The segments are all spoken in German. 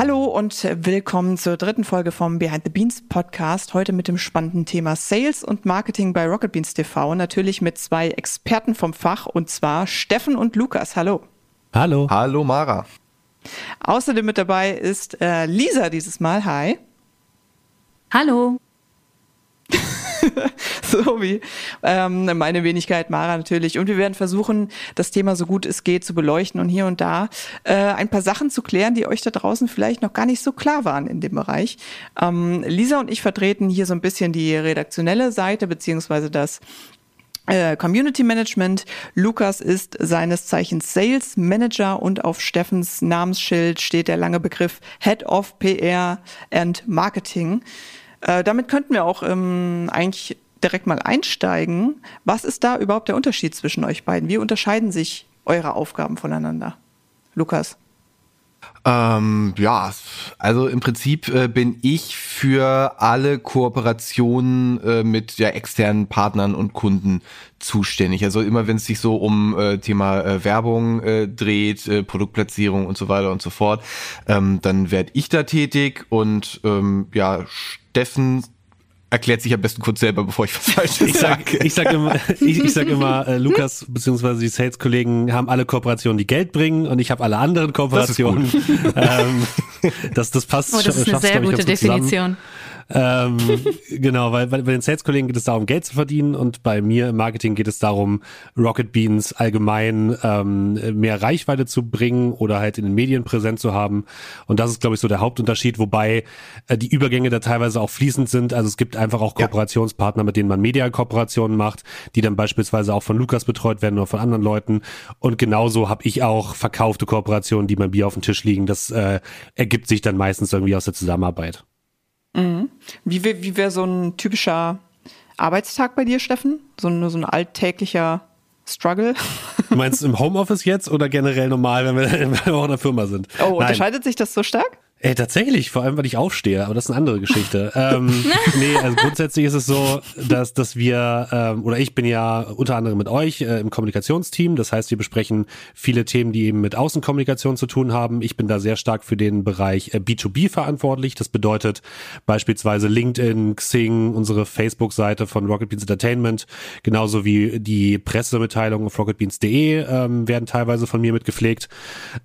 Hallo und willkommen zur dritten Folge vom Behind the Beans Podcast. Heute mit dem spannenden Thema Sales und Marketing bei Rocket Beans TV. Natürlich mit zwei Experten vom Fach und zwar Steffen und Lukas. Hallo. Hallo. Hallo Mara. Außerdem mit dabei ist äh, Lisa dieses Mal. Hi. Hallo. so wie ähm, meine Wenigkeit Mara natürlich. Und wir werden versuchen, das Thema so gut es geht zu beleuchten und hier und da äh, ein paar Sachen zu klären, die euch da draußen vielleicht noch gar nicht so klar waren in dem Bereich. Ähm, Lisa und ich vertreten hier so ein bisschen die redaktionelle Seite beziehungsweise das äh, Community Management. Lukas ist seines Zeichens Sales Manager und auf Steffens Namensschild steht der lange Begriff Head of PR and Marketing. Äh, damit könnten wir auch ähm, eigentlich direkt mal einsteigen. Was ist da überhaupt der Unterschied zwischen euch beiden? Wie unterscheiden sich eure Aufgaben voneinander? Lukas. Ähm, ja, also im Prinzip äh, bin ich für alle Kooperationen äh, mit ja, externen Partnern und Kunden zuständig. Also immer wenn es sich so um äh, Thema äh, Werbung äh, dreht, Produktplatzierung und so weiter und so fort, ähm, dann werde ich da tätig und ähm, ja, Steffen erklärt sich am besten kurz selber, bevor ich was falsch ich sage. Ich sag immer, ich, ich sag immer äh, Lukas bzw. die Sales-Kollegen haben alle Kooperationen, die Geld bringen und ich habe alle anderen Kooperationen. Das, ähm, das, das passt. Oh, das ist eine sehr gute Definition. Zusammen ähm, genau, weil, weil bei den Sales-Kollegen geht es darum, Geld zu verdienen und bei mir im Marketing geht es darum, Rocket Beans allgemein ähm, mehr Reichweite zu bringen oder halt in den Medien präsent zu haben. Und das ist, glaube ich, so der Hauptunterschied, wobei äh, die Übergänge da teilweise auch fließend sind. Also es gibt einfach auch Kooperationspartner, mit denen man Media-Kooperationen macht, die dann beispielsweise auch von Lukas betreut werden oder von anderen Leuten. Und genauso habe ich auch verkaufte Kooperationen, die beim Bier auf dem Tisch liegen. Das äh, ergibt sich dann meistens irgendwie aus der Zusammenarbeit. Mhm. Wie, wie wäre so ein typischer Arbeitstag bei dir, Steffen? So ein, so ein alltäglicher Struggle? Du meinst im Homeoffice jetzt oder generell normal, wenn wir, wenn wir auch in der Firma sind? Oh, unterscheidet sich das so stark? Ey, tatsächlich, vor allem, weil ich aufstehe, aber das ist eine andere Geschichte. ähm, nee, also grundsätzlich ist es so, dass, dass wir, ähm, oder ich bin ja unter anderem mit euch äh, im Kommunikationsteam. Das heißt, wir besprechen viele Themen, die eben mit Außenkommunikation zu tun haben. Ich bin da sehr stark für den Bereich äh, B2B verantwortlich. Das bedeutet beispielsweise LinkedIn, Xing, unsere Facebook-Seite von Rocket Beans Entertainment, genauso wie die Pressemitteilungen auf rocketbeans.de ähm, werden teilweise von mir mitgepflegt.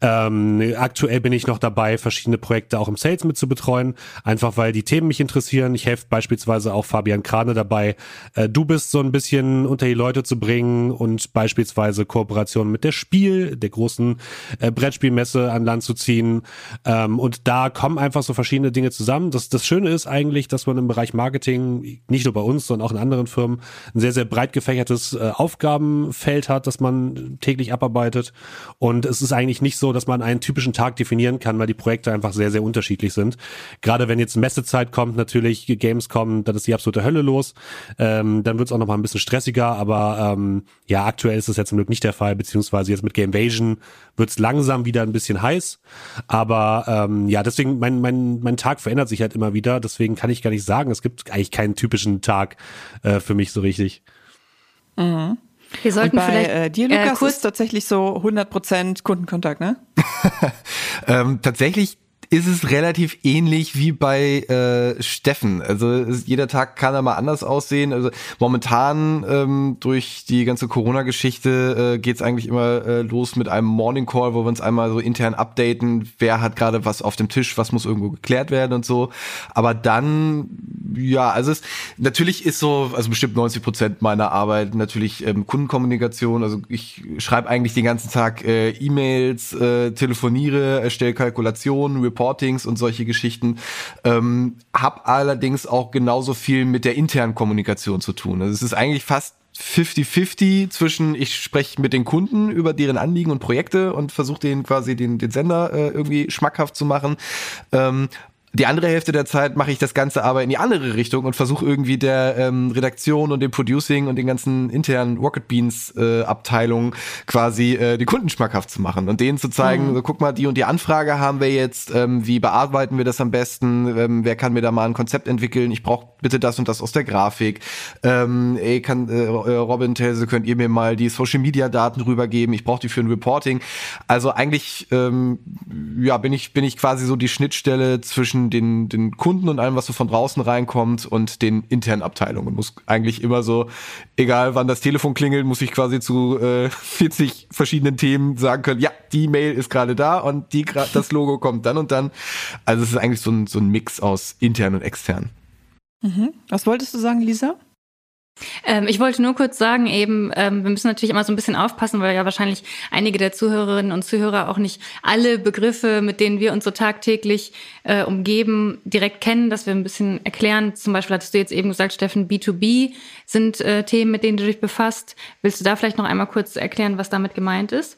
Ähm, aktuell bin ich noch dabei, verschiedene Projekte Projekte auch im Sales mit zu betreuen, einfach weil die Themen mich interessieren. Ich helfe beispielsweise auch Fabian Krane dabei, äh, du bist so ein bisschen unter die Leute zu bringen und beispielsweise Kooperationen mit der Spiel, der großen äh, Brettspielmesse an Land zu ziehen. Ähm, und da kommen einfach so verschiedene Dinge zusammen. Das, das Schöne ist eigentlich, dass man im Bereich Marketing, nicht nur bei uns, sondern auch in anderen Firmen, ein sehr, sehr breit gefächertes äh, Aufgabenfeld hat, das man täglich abarbeitet. Und es ist eigentlich nicht so, dass man einen typischen Tag definieren kann, weil die Projekte einfach sehr, sehr sehr unterschiedlich sind. Gerade wenn jetzt Messezeit kommt, natürlich Games kommen, dann ist die absolute Hölle los. Ähm, dann wird es auch noch mal ein bisschen stressiger, aber ähm, ja, aktuell ist das ja zum Glück nicht der Fall, beziehungsweise jetzt mit Gamevasion wird es langsam wieder ein bisschen heiß. Aber ähm, ja, deswegen, mein, mein, mein Tag verändert sich halt immer wieder. Deswegen kann ich gar nicht sagen, es gibt eigentlich keinen typischen Tag äh, für mich so richtig. Mhm. Wir sollten Und bei vielleicht äh, dir, Lukas, äh, kurz ist tatsächlich so 100% Kundenkontakt, ne? ähm, tatsächlich ist es relativ ähnlich wie bei äh, Steffen. Also es, jeder Tag kann da mal anders aussehen. Also momentan ähm, durch die ganze Corona-Geschichte äh, geht es eigentlich immer äh, los mit einem Morning Call, wo wir uns einmal so intern updaten, wer hat gerade was auf dem Tisch, was muss irgendwo geklärt werden und so. Aber dann, ja, also es natürlich ist so, also bestimmt 90 Prozent meiner Arbeit natürlich ähm, Kundenkommunikation. Also ich schreibe eigentlich den ganzen Tag äh, E-Mails, äh, telefoniere, erstelle Kalkulationen, Reportings und solche Geschichten. Ähm, hab allerdings auch genauso viel mit der internen Kommunikation zu tun. Also es ist eigentlich fast 50-50 zwischen, ich spreche mit den Kunden über deren Anliegen und Projekte und versuche denen quasi den, den Sender äh, irgendwie schmackhaft zu machen. Ähm, die andere Hälfte der Zeit mache ich das Ganze aber in die andere Richtung und versuche irgendwie der ähm, Redaktion und dem Producing und den ganzen internen Rocket Beans äh, Abteilungen quasi äh, die Kunden schmackhaft zu machen und denen zu zeigen, mhm. so, guck mal, die und die Anfrage haben wir jetzt, ähm, wie bearbeiten wir das am besten, ähm, wer kann mir da mal ein Konzept entwickeln, ich brauche bitte das und das aus der Grafik. Ähm, ey, kann äh, Robin Telse, könnt ihr mir mal die Social Media Daten rübergeben? Ich brauche die für ein Reporting. Also eigentlich ähm, ja, bin ich bin ich quasi so die Schnittstelle zwischen den den Kunden und allem, was so von draußen reinkommt und den internen Abteilungen. Muss eigentlich immer so, egal wann das Telefon klingelt, muss ich quasi zu äh, 40 verschiedenen Themen sagen können, ja, die Mail ist gerade da und die das Logo kommt dann und dann. Also es ist eigentlich so ein, so ein Mix aus intern und extern. Mhm. Was wolltest du sagen, Lisa? Ähm, ich wollte nur kurz sagen, eben, ähm, wir müssen natürlich immer so ein bisschen aufpassen, weil ja wahrscheinlich einige der Zuhörerinnen und Zuhörer auch nicht alle Begriffe, mit denen wir uns so tagtäglich äh, umgeben, direkt kennen, dass wir ein bisschen erklären. Zum Beispiel hattest du jetzt eben gesagt, Steffen, B2B sind äh, Themen, mit denen du dich befasst. Willst du da vielleicht noch einmal kurz erklären, was damit gemeint ist?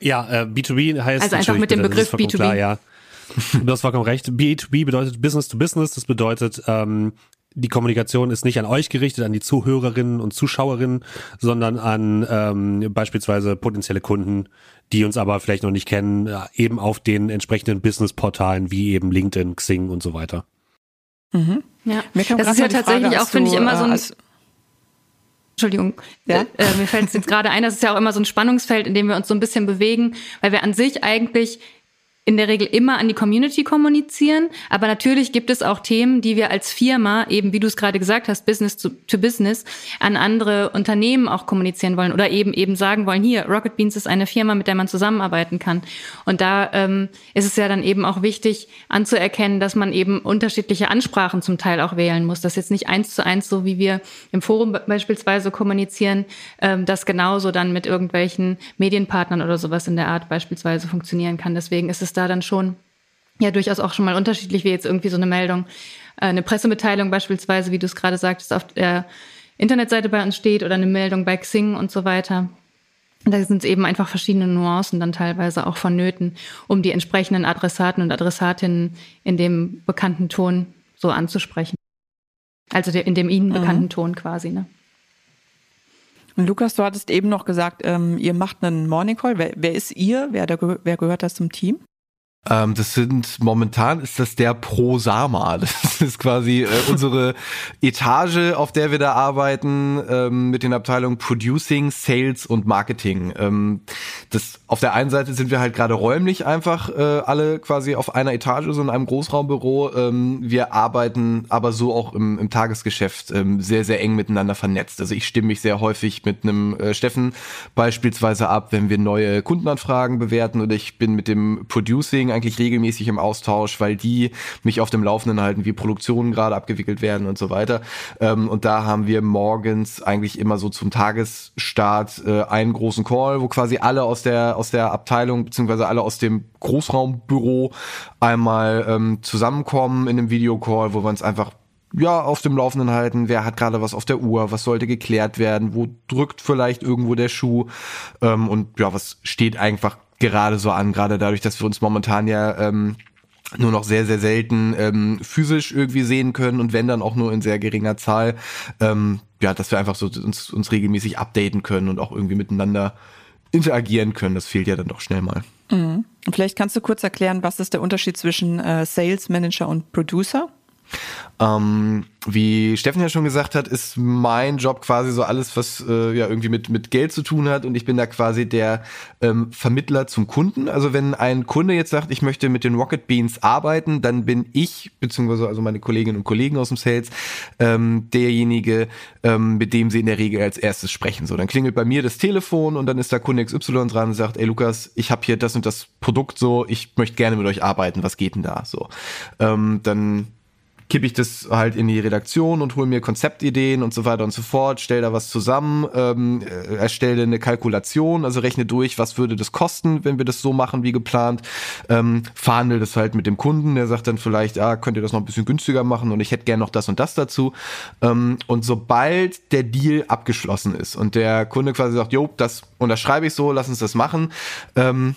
Ja, äh, B2B heißt. Also einfach mit dem Begriff B2B. Klar, ja. Du hast vollkommen recht. B2B bedeutet Business to Business. Das bedeutet, ähm, die Kommunikation ist nicht an euch gerichtet, an die Zuhörerinnen und Zuschauerinnen, sondern an ähm, beispielsweise potenzielle Kunden, die uns aber vielleicht noch nicht kennen, eben auf den entsprechenden Business-Portalen wie eben LinkedIn, Xing und so weiter. Mhm. Ja, das ist ja tatsächlich Frage, auch, finde ich, immer so ein äh, Entschuldigung, ja? äh, mir fällt es jetzt gerade ein, das ist ja auch immer so ein Spannungsfeld, in dem wir uns so ein bisschen bewegen, weil wir an sich eigentlich in der Regel immer an die Community kommunizieren. Aber natürlich gibt es auch Themen, die wir als Firma, eben wie du es gerade gesagt hast, Business to, to, Business, an andere Unternehmen auch kommunizieren wollen oder eben eben sagen wollen, hier, Rocket Beans ist eine Firma, mit der man zusammenarbeiten kann. Und da ähm, ist es ja dann eben auch wichtig anzuerkennen, dass man eben unterschiedliche Ansprachen zum Teil auch wählen muss. Das jetzt nicht eins zu eins, so wie wir im Forum beispielsweise kommunizieren, ähm, das genauso dann mit irgendwelchen Medienpartnern oder sowas in der Art beispielsweise funktionieren kann. Deswegen ist es da dann schon ja durchaus auch schon mal unterschiedlich, wie jetzt irgendwie so eine Meldung, äh, eine Pressemitteilung beispielsweise, wie du es gerade sagtest, auf der Internetseite bei uns steht oder eine Meldung bei Xing und so weiter. Da sind eben einfach verschiedene Nuancen dann teilweise auch vonnöten, um die entsprechenden Adressaten und Adressatinnen in dem bekannten Ton so anzusprechen. Also in dem ihnen mhm. bekannten mhm. Ton quasi, ne? Und Lukas, du hattest eben noch gesagt, ähm, ihr macht einen Morning Call. Wer, wer ist ihr? Wer, der, wer gehört das zum Team? Ähm, das sind momentan ist das der Prosama. Das ist quasi äh, unsere Etage, auf der wir da arbeiten, ähm, mit den Abteilungen Producing, Sales und Marketing. Ähm, das auf der einen Seite sind wir halt gerade räumlich einfach äh, alle quasi auf einer Etage, so in einem Großraumbüro. Ähm, wir arbeiten aber so auch im, im Tagesgeschäft ähm, sehr, sehr eng miteinander vernetzt. Also ich stimme mich sehr häufig mit einem äh, Steffen beispielsweise ab, wenn wir neue Kundenanfragen bewerten oder ich bin mit dem Producing eigentlich regelmäßig im Austausch, weil die mich auf dem Laufenden halten, wie Produktionen gerade abgewickelt werden und so weiter. Ähm, und da haben wir morgens eigentlich immer so zum Tagesstart äh, einen großen Call, wo quasi alle aus der aus der Abteilung beziehungsweise alle aus dem Großraumbüro einmal ähm, zusammenkommen in einem Videocall, wo wir uns einfach ja, auf dem Laufenden halten, wer hat gerade was auf der Uhr, was sollte geklärt werden, wo drückt vielleicht irgendwo der Schuh? Ähm, und ja, was steht einfach gerade so an, gerade dadurch, dass wir uns momentan ja ähm, nur noch sehr, sehr selten ähm, physisch irgendwie sehen können und wenn dann auch nur in sehr geringer Zahl, ähm, ja, dass wir einfach so uns, uns regelmäßig updaten können und auch irgendwie miteinander interagieren können. Das fehlt ja dann doch schnell mal. Mhm. Vielleicht kannst du kurz erklären, was ist der Unterschied zwischen äh, Sales Manager und Producer? Ähm, wie Steffen ja schon gesagt hat, ist mein Job quasi so alles, was äh, ja irgendwie mit, mit Geld zu tun hat und ich bin da quasi der ähm, Vermittler zum Kunden. Also wenn ein Kunde jetzt sagt, ich möchte mit den Rocket Beans arbeiten, dann bin ich, beziehungsweise also meine Kolleginnen und Kollegen aus dem Sales, ähm, derjenige, ähm, mit dem sie in der Regel als erstes sprechen. So, dann klingelt bei mir das Telefon und dann ist da Kunde XY dran und sagt, ey Lukas, ich habe hier das und das Produkt so, ich möchte gerne mit euch arbeiten, was geht denn da? So, ähm, dann kippe ich das halt in die Redaktion und hole mir Konzeptideen und so weiter und so fort, stelle da was zusammen, ähm, äh, erstelle eine Kalkulation, also rechne durch, was würde das kosten, wenn wir das so machen wie geplant, ähm, verhandle das halt mit dem Kunden, der sagt dann vielleicht, ah, könnt ihr das noch ein bisschen günstiger machen und ich hätte gern noch das und das dazu. Ähm, und sobald der Deal abgeschlossen ist und der Kunde quasi sagt, jo, das unterschreibe ich so, lass uns das machen, ähm,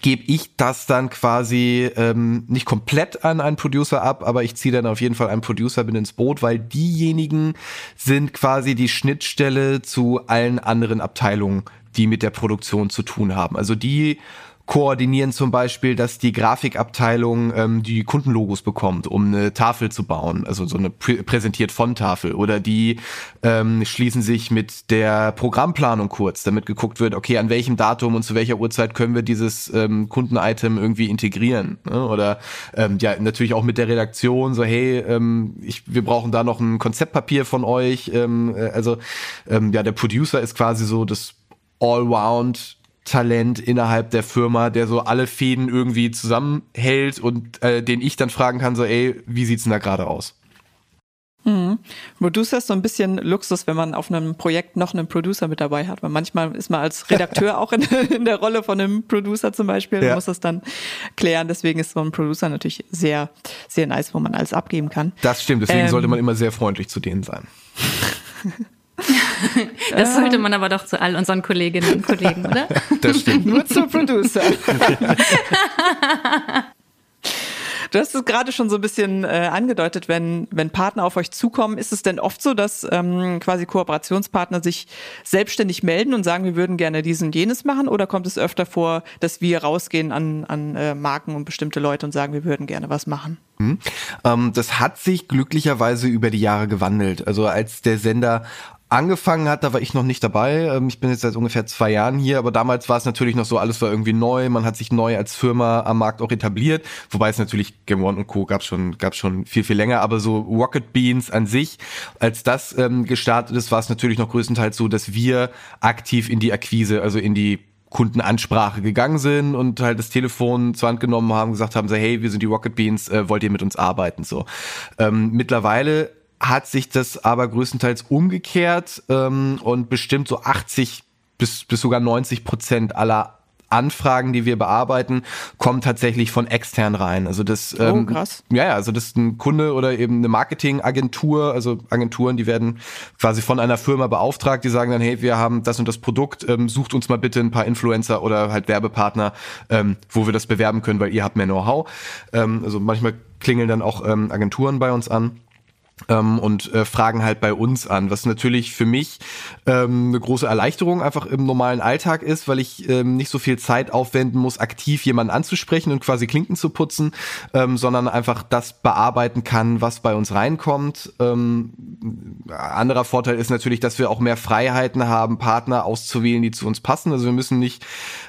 gebe ich das dann quasi ähm, nicht komplett an einen Producer ab, aber ich ziehe dann auf jeden Fall einen Producer mit ins Boot, weil diejenigen sind quasi die Schnittstelle zu allen anderen Abteilungen, die mit der Produktion zu tun haben. Also die koordinieren zum Beispiel, dass die Grafikabteilung ähm, die Kundenlogos bekommt, um eine Tafel zu bauen, also so eine prä präsentiert von Tafel. Oder die ähm, schließen sich mit der Programmplanung kurz, damit geguckt wird, okay, an welchem Datum und zu welcher Uhrzeit können wir dieses ähm, Kundenitem irgendwie integrieren. Ne? Oder ähm, ja, natürlich auch mit der Redaktion, so hey, ähm, ich, wir brauchen da noch ein Konzeptpapier von euch. Ähm, äh, also ähm, ja, der Producer ist quasi so das Allround Talent innerhalb der Firma, der so alle Fäden irgendwie zusammenhält und äh, den ich dann fragen kann, so, ey, wie sieht's denn da gerade aus? Mhm. Producer ist so ein bisschen Luxus, wenn man auf einem Projekt noch einen Producer mit dabei hat, weil manchmal ist man als Redakteur auch in, in, der Rolle von einem Producer zum Beispiel, ja. muss das dann klären. Deswegen ist so ein Producer natürlich sehr, sehr nice, wo man alles abgeben kann. Das stimmt, deswegen ähm, sollte man immer sehr freundlich zu denen sein. Das sollte man aber doch zu all unseren Kolleginnen und Kollegen, oder? Das stimmt. Nur zur Producer. Du hast es gerade schon so ein bisschen äh, angedeutet, wenn, wenn Partner auf euch zukommen, ist es denn oft so, dass ähm, quasi Kooperationspartner sich selbstständig melden und sagen, wir würden gerne dies und jenes machen? Oder kommt es öfter vor, dass wir rausgehen an, an äh, Marken und bestimmte Leute und sagen, wir würden gerne was machen? Mhm. Ähm, das hat sich glücklicherweise über die Jahre gewandelt. Also als der Sender angefangen hat, da war ich noch nicht dabei. Ähm, ich bin jetzt seit ungefähr zwei Jahren hier, aber damals war es natürlich noch so, alles war irgendwie neu. Man hat sich neu als Firma am Markt auch etabliert. Wobei es natürlich Game One und Co. gab schon, gab schon viel, viel länger. Aber so Rocket Beans an sich, als das ähm, gestartet ist, war es natürlich noch größtenteils so, dass wir aktiv in die Akquise, also in die Kundenansprache gegangen sind und halt das Telefon zur Hand genommen haben, gesagt haben, so, hey, wir sind die Rocket Beans, äh, wollt ihr mit uns arbeiten? So. Ähm, mittlerweile hat sich das aber größtenteils umgekehrt ähm, und bestimmt so 80 bis, bis sogar 90 Prozent aller Anfragen, die wir bearbeiten, kommen tatsächlich von extern rein. Also das, oh, ähm, krass. ja, ja, also das ist ein Kunde oder eben eine Marketingagentur, also Agenturen, die werden quasi von einer Firma beauftragt, die sagen dann, hey, wir haben das und das Produkt, ähm, sucht uns mal bitte ein paar Influencer oder halt Werbepartner, ähm, wo wir das bewerben können, weil ihr habt mehr Know-how. Ähm, also manchmal klingeln dann auch ähm, Agenturen bei uns an ähm, und äh, fragen halt bei uns an, was natürlich für mich ähm, eine große Erleichterung einfach im normalen Alltag ist, weil ich ähm, nicht so viel Zeit aufwenden muss, aktiv jemanden anzusprechen und quasi Klinken zu putzen, ähm, sondern einfach das bearbeiten kann, was bei uns reinkommt. Ähm, anderer Vorteil ist natürlich, dass wir auch mehr Freiheiten haben, Partner auszuwählen, die zu uns passen. Also wir müssen nicht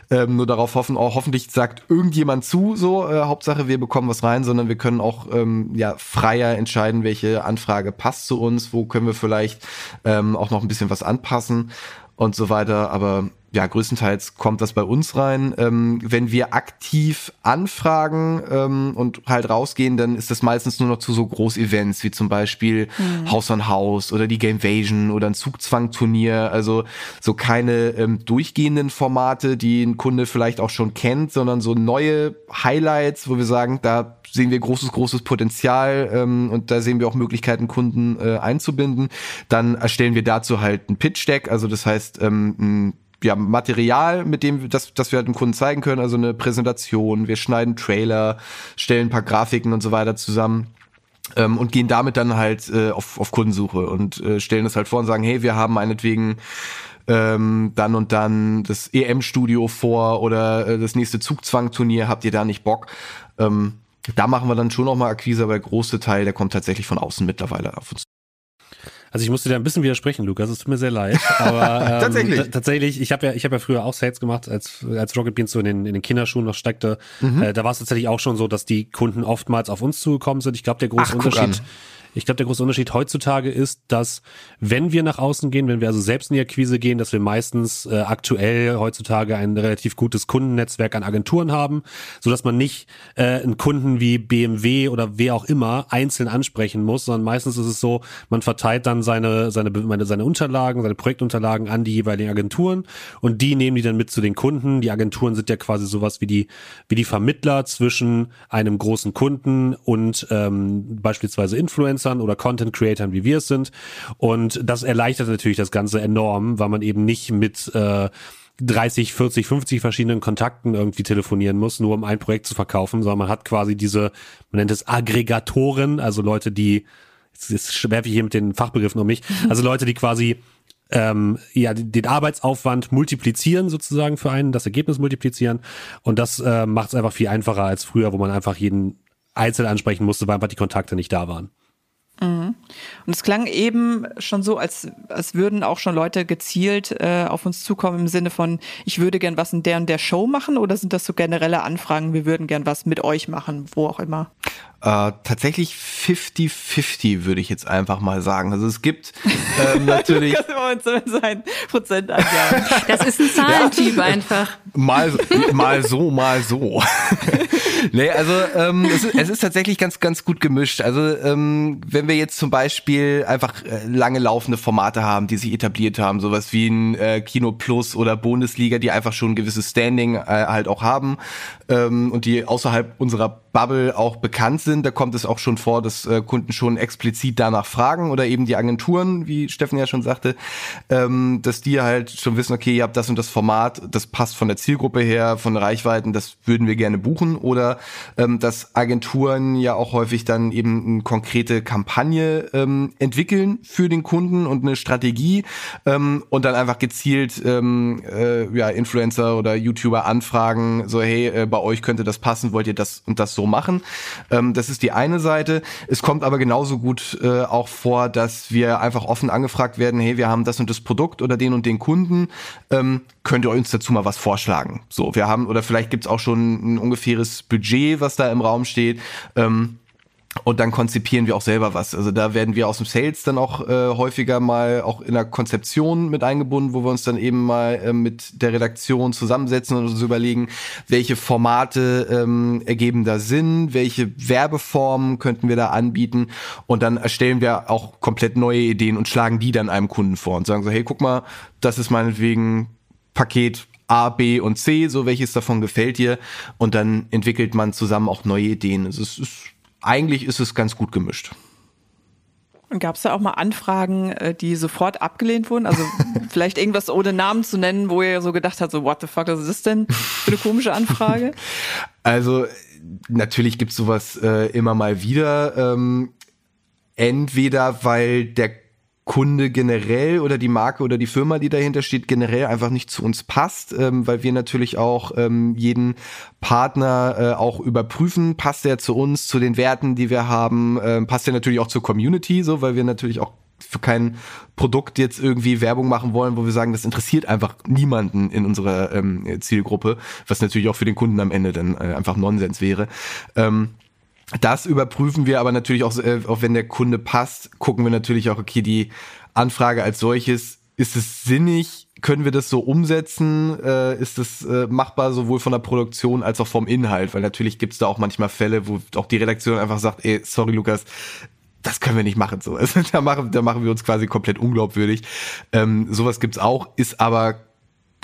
ähm, nur darauf hoffen, auch hoffentlich sagt irgendjemand zu, so äh, Hauptsache wir bekommen was rein, sondern wir können auch ähm, ja freier entscheiden, welche Anfrage passt zu uns, wo können wir vielleicht ähm, auch noch ein bisschen was anpassen und so weiter. Aber ja, größtenteils kommt das bei uns rein. Ähm, wenn wir aktiv anfragen ähm, und halt rausgehen, dann ist das meistens nur noch zu so Großevents wie zum Beispiel mhm. Haus an Haus oder die Gamevasion oder ein Zugzwangturnier. Also so keine ähm, durchgehenden Formate, die ein Kunde vielleicht auch schon kennt, sondern so neue Highlights, wo wir sagen, da sehen wir großes, großes Potenzial ähm, und da sehen wir auch Möglichkeiten, Kunden äh, einzubinden. Dann erstellen wir dazu halt ein Pitch-Deck, also das heißt ähm, ein ja, Material, mit dem das, das wir halt dem Kunden zeigen können, also eine Präsentation, wir schneiden Trailer, stellen ein paar Grafiken und so weiter zusammen. Ähm, und gehen damit dann halt äh, auf, auf Kundensuche und äh, stellen das halt vor und sagen, hey, wir haben meinetwegen ähm, dann und dann das EM-Studio vor oder äh, das nächste Zugzwang-Turnier, habt ihr da nicht Bock? Ähm, da machen wir dann schon nochmal Akquise, aber der große Teil, der kommt tatsächlich von außen mittlerweile auf uns also ich musste dir ein bisschen widersprechen, Lukas. Es tut mir sehr leid. Aber ähm, tatsächlich, tatsächlich. Ich habe ja, ich habe ja früher auch Sales gemacht, als als Rocket Beans so in den, in den Kinderschuhen noch steckte. Mhm. Äh, da war es tatsächlich auch schon so, dass die Kunden oftmals auf uns zugekommen sind. Ich glaube, der große Ach, Unterschied ich glaube, der große Unterschied heutzutage ist, dass wenn wir nach außen gehen, wenn wir also selbst in die Akquise gehen, dass wir meistens äh, aktuell heutzutage ein relativ gutes Kundennetzwerk an Agenturen haben, so dass man nicht äh, einen Kunden wie BMW oder wer auch immer einzeln ansprechen muss, sondern meistens ist es so, man verteilt dann seine seine seine Unterlagen, seine Projektunterlagen an die jeweiligen Agenturen und die nehmen die dann mit zu den Kunden. Die Agenturen sind ja quasi sowas wie die wie die Vermittler zwischen einem großen Kunden und ähm, beispielsweise Influencer Influencern oder Content Creatern, wie wir es sind. Und das erleichtert natürlich das Ganze enorm, weil man eben nicht mit äh, 30, 40, 50 verschiedenen Kontakten irgendwie telefonieren muss, nur um ein Projekt zu verkaufen, sondern man hat quasi diese, man nennt es Aggregatoren, also Leute, die, jetzt, jetzt werfe ich hier mit den Fachbegriffen um mich, also Leute, die quasi ähm, ja, den Arbeitsaufwand multiplizieren sozusagen für einen, das Ergebnis multiplizieren. Und das äh, macht es einfach viel einfacher als früher, wo man einfach jeden einzeln ansprechen musste, weil einfach die Kontakte nicht da waren. Und es klang eben schon so, als, als würden auch schon Leute gezielt äh, auf uns zukommen im Sinne von, ich würde gern was in der und der Show machen oder sind das so generelle Anfragen, wir würden gern was mit euch machen, wo auch immer? Äh, tatsächlich 50-50 würde ich jetzt einfach mal sagen. Also es gibt ähm, natürlich. sein Prozent Das ist ein Zahlentyp ja. einfach. Mal, mal so, mal so. nee, also ähm, es, ist, es ist tatsächlich ganz, ganz gut gemischt. Also ähm, wenn wir jetzt zum Beispiel einfach äh, lange laufende Formate haben, die sich etabliert haben, sowas wie ein äh, Kino Plus oder Bundesliga, die einfach schon ein gewisses Standing äh, halt auch haben ähm, und die außerhalb unserer Bubble auch bekannt sind. Da kommt es auch schon vor, dass äh, Kunden schon explizit danach fragen oder eben die Agenturen, wie Steffen ja schon sagte, ähm, dass die halt schon wissen, okay, ihr habt das und das Format, das passt von der Zielgruppe her, von Reichweiten, das würden wir gerne buchen. Oder ähm, dass Agenturen ja auch häufig dann eben eine konkrete Kampagne ähm, entwickeln für den Kunden und eine Strategie ähm, und dann einfach gezielt ähm, äh, ja, Influencer oder YouTuber anfragen, so hey, äh, bei euch könnte das passen, wollt ihr das und das so machen. Ähm, das ist die eine Seite. Es kommt aber genauso gut äh, auch vor, dass wir einfach offen angefragt werden, hey, wir haben das und das Produkt oder den und den Kunden, ähm, könnt ihr uns dazu mal was vorschlagen? So, wir haben, oder vielleicht gibt's auch schon ein ungefähres Budget, was da im Raum steht. Ähm, und dann konzipieren wir auch selber was. Also da werden wir aus dem Sales dann auch äh, häufiger mal auch in der Konzeption mit eingebunden, wo wir uns dann eben mal äh, mit der Redaktion zusammensetzen und uns überlegen, welche Formate ähm, ergeben da Sinn, welche Werbeformen könnten wir da anbieten. Und dann erstellen wir auch komplett neue Ideen und schlagen die dann einem Kunden vor und sagen so, hey, guck mal, das ist meinetwegen Paket A, B und C, so welches davon gefällt dir. Und dann entwickelt man zusammen auch neue Ideen. Also es ist eigentlich ist es ganz gut gemischt. Und gab es da auch mal Anfragen, äh, die sofort abgelehnt wurden? Also vielleicht irgendwas ohne Namen zu nennen, wo ihr so gedacht habt, so what the fuck ist das denn für eine komische Anfrage? Also natürlich gibt es sowas äh, immer mal wieder. Ähm, entweder weil der Kunde generell oder die Marke oder die Firma, die dahinter steht, generell einfach nicht zu uns passt, ähm, weil wir natürlich auch ähm, jeden Partner äh, auch überprüfen, passt er zu uns, zu den Werten, die wir haben, ähm, passt er natürlich auch zur Community, so, weil wir natürlich auch für kein Produkt jetzt irgendwie Werbung machen wollen, wo wir sagen, das interessiert einfach niemanden in unserer ähm, Zielgruppe, was natürlich auch für den Kunden am Ende dann äh, einfach Nonsens wäre. Ähm, das überprüfen wir aber natürlich auch, äh, auch wenn der Kunde passt, gucken wir natürlich auch, okay, die Anfrage als solches, ist es sinnig? Können wir das so umsetzen? Äh, ist das äh, machbar sowohl von der Produktion als auch vom Inhalt? Weil natürlich gibt es da auch manchmal Fälle, wo auch die Redaktion einfach sagt, ey, sorry Lukas, das können wir nicht machen. So, also, da machen, da machen wir uns quasi komplett unglaubwürdig. Ähm, sowas gibt's auch, ist aber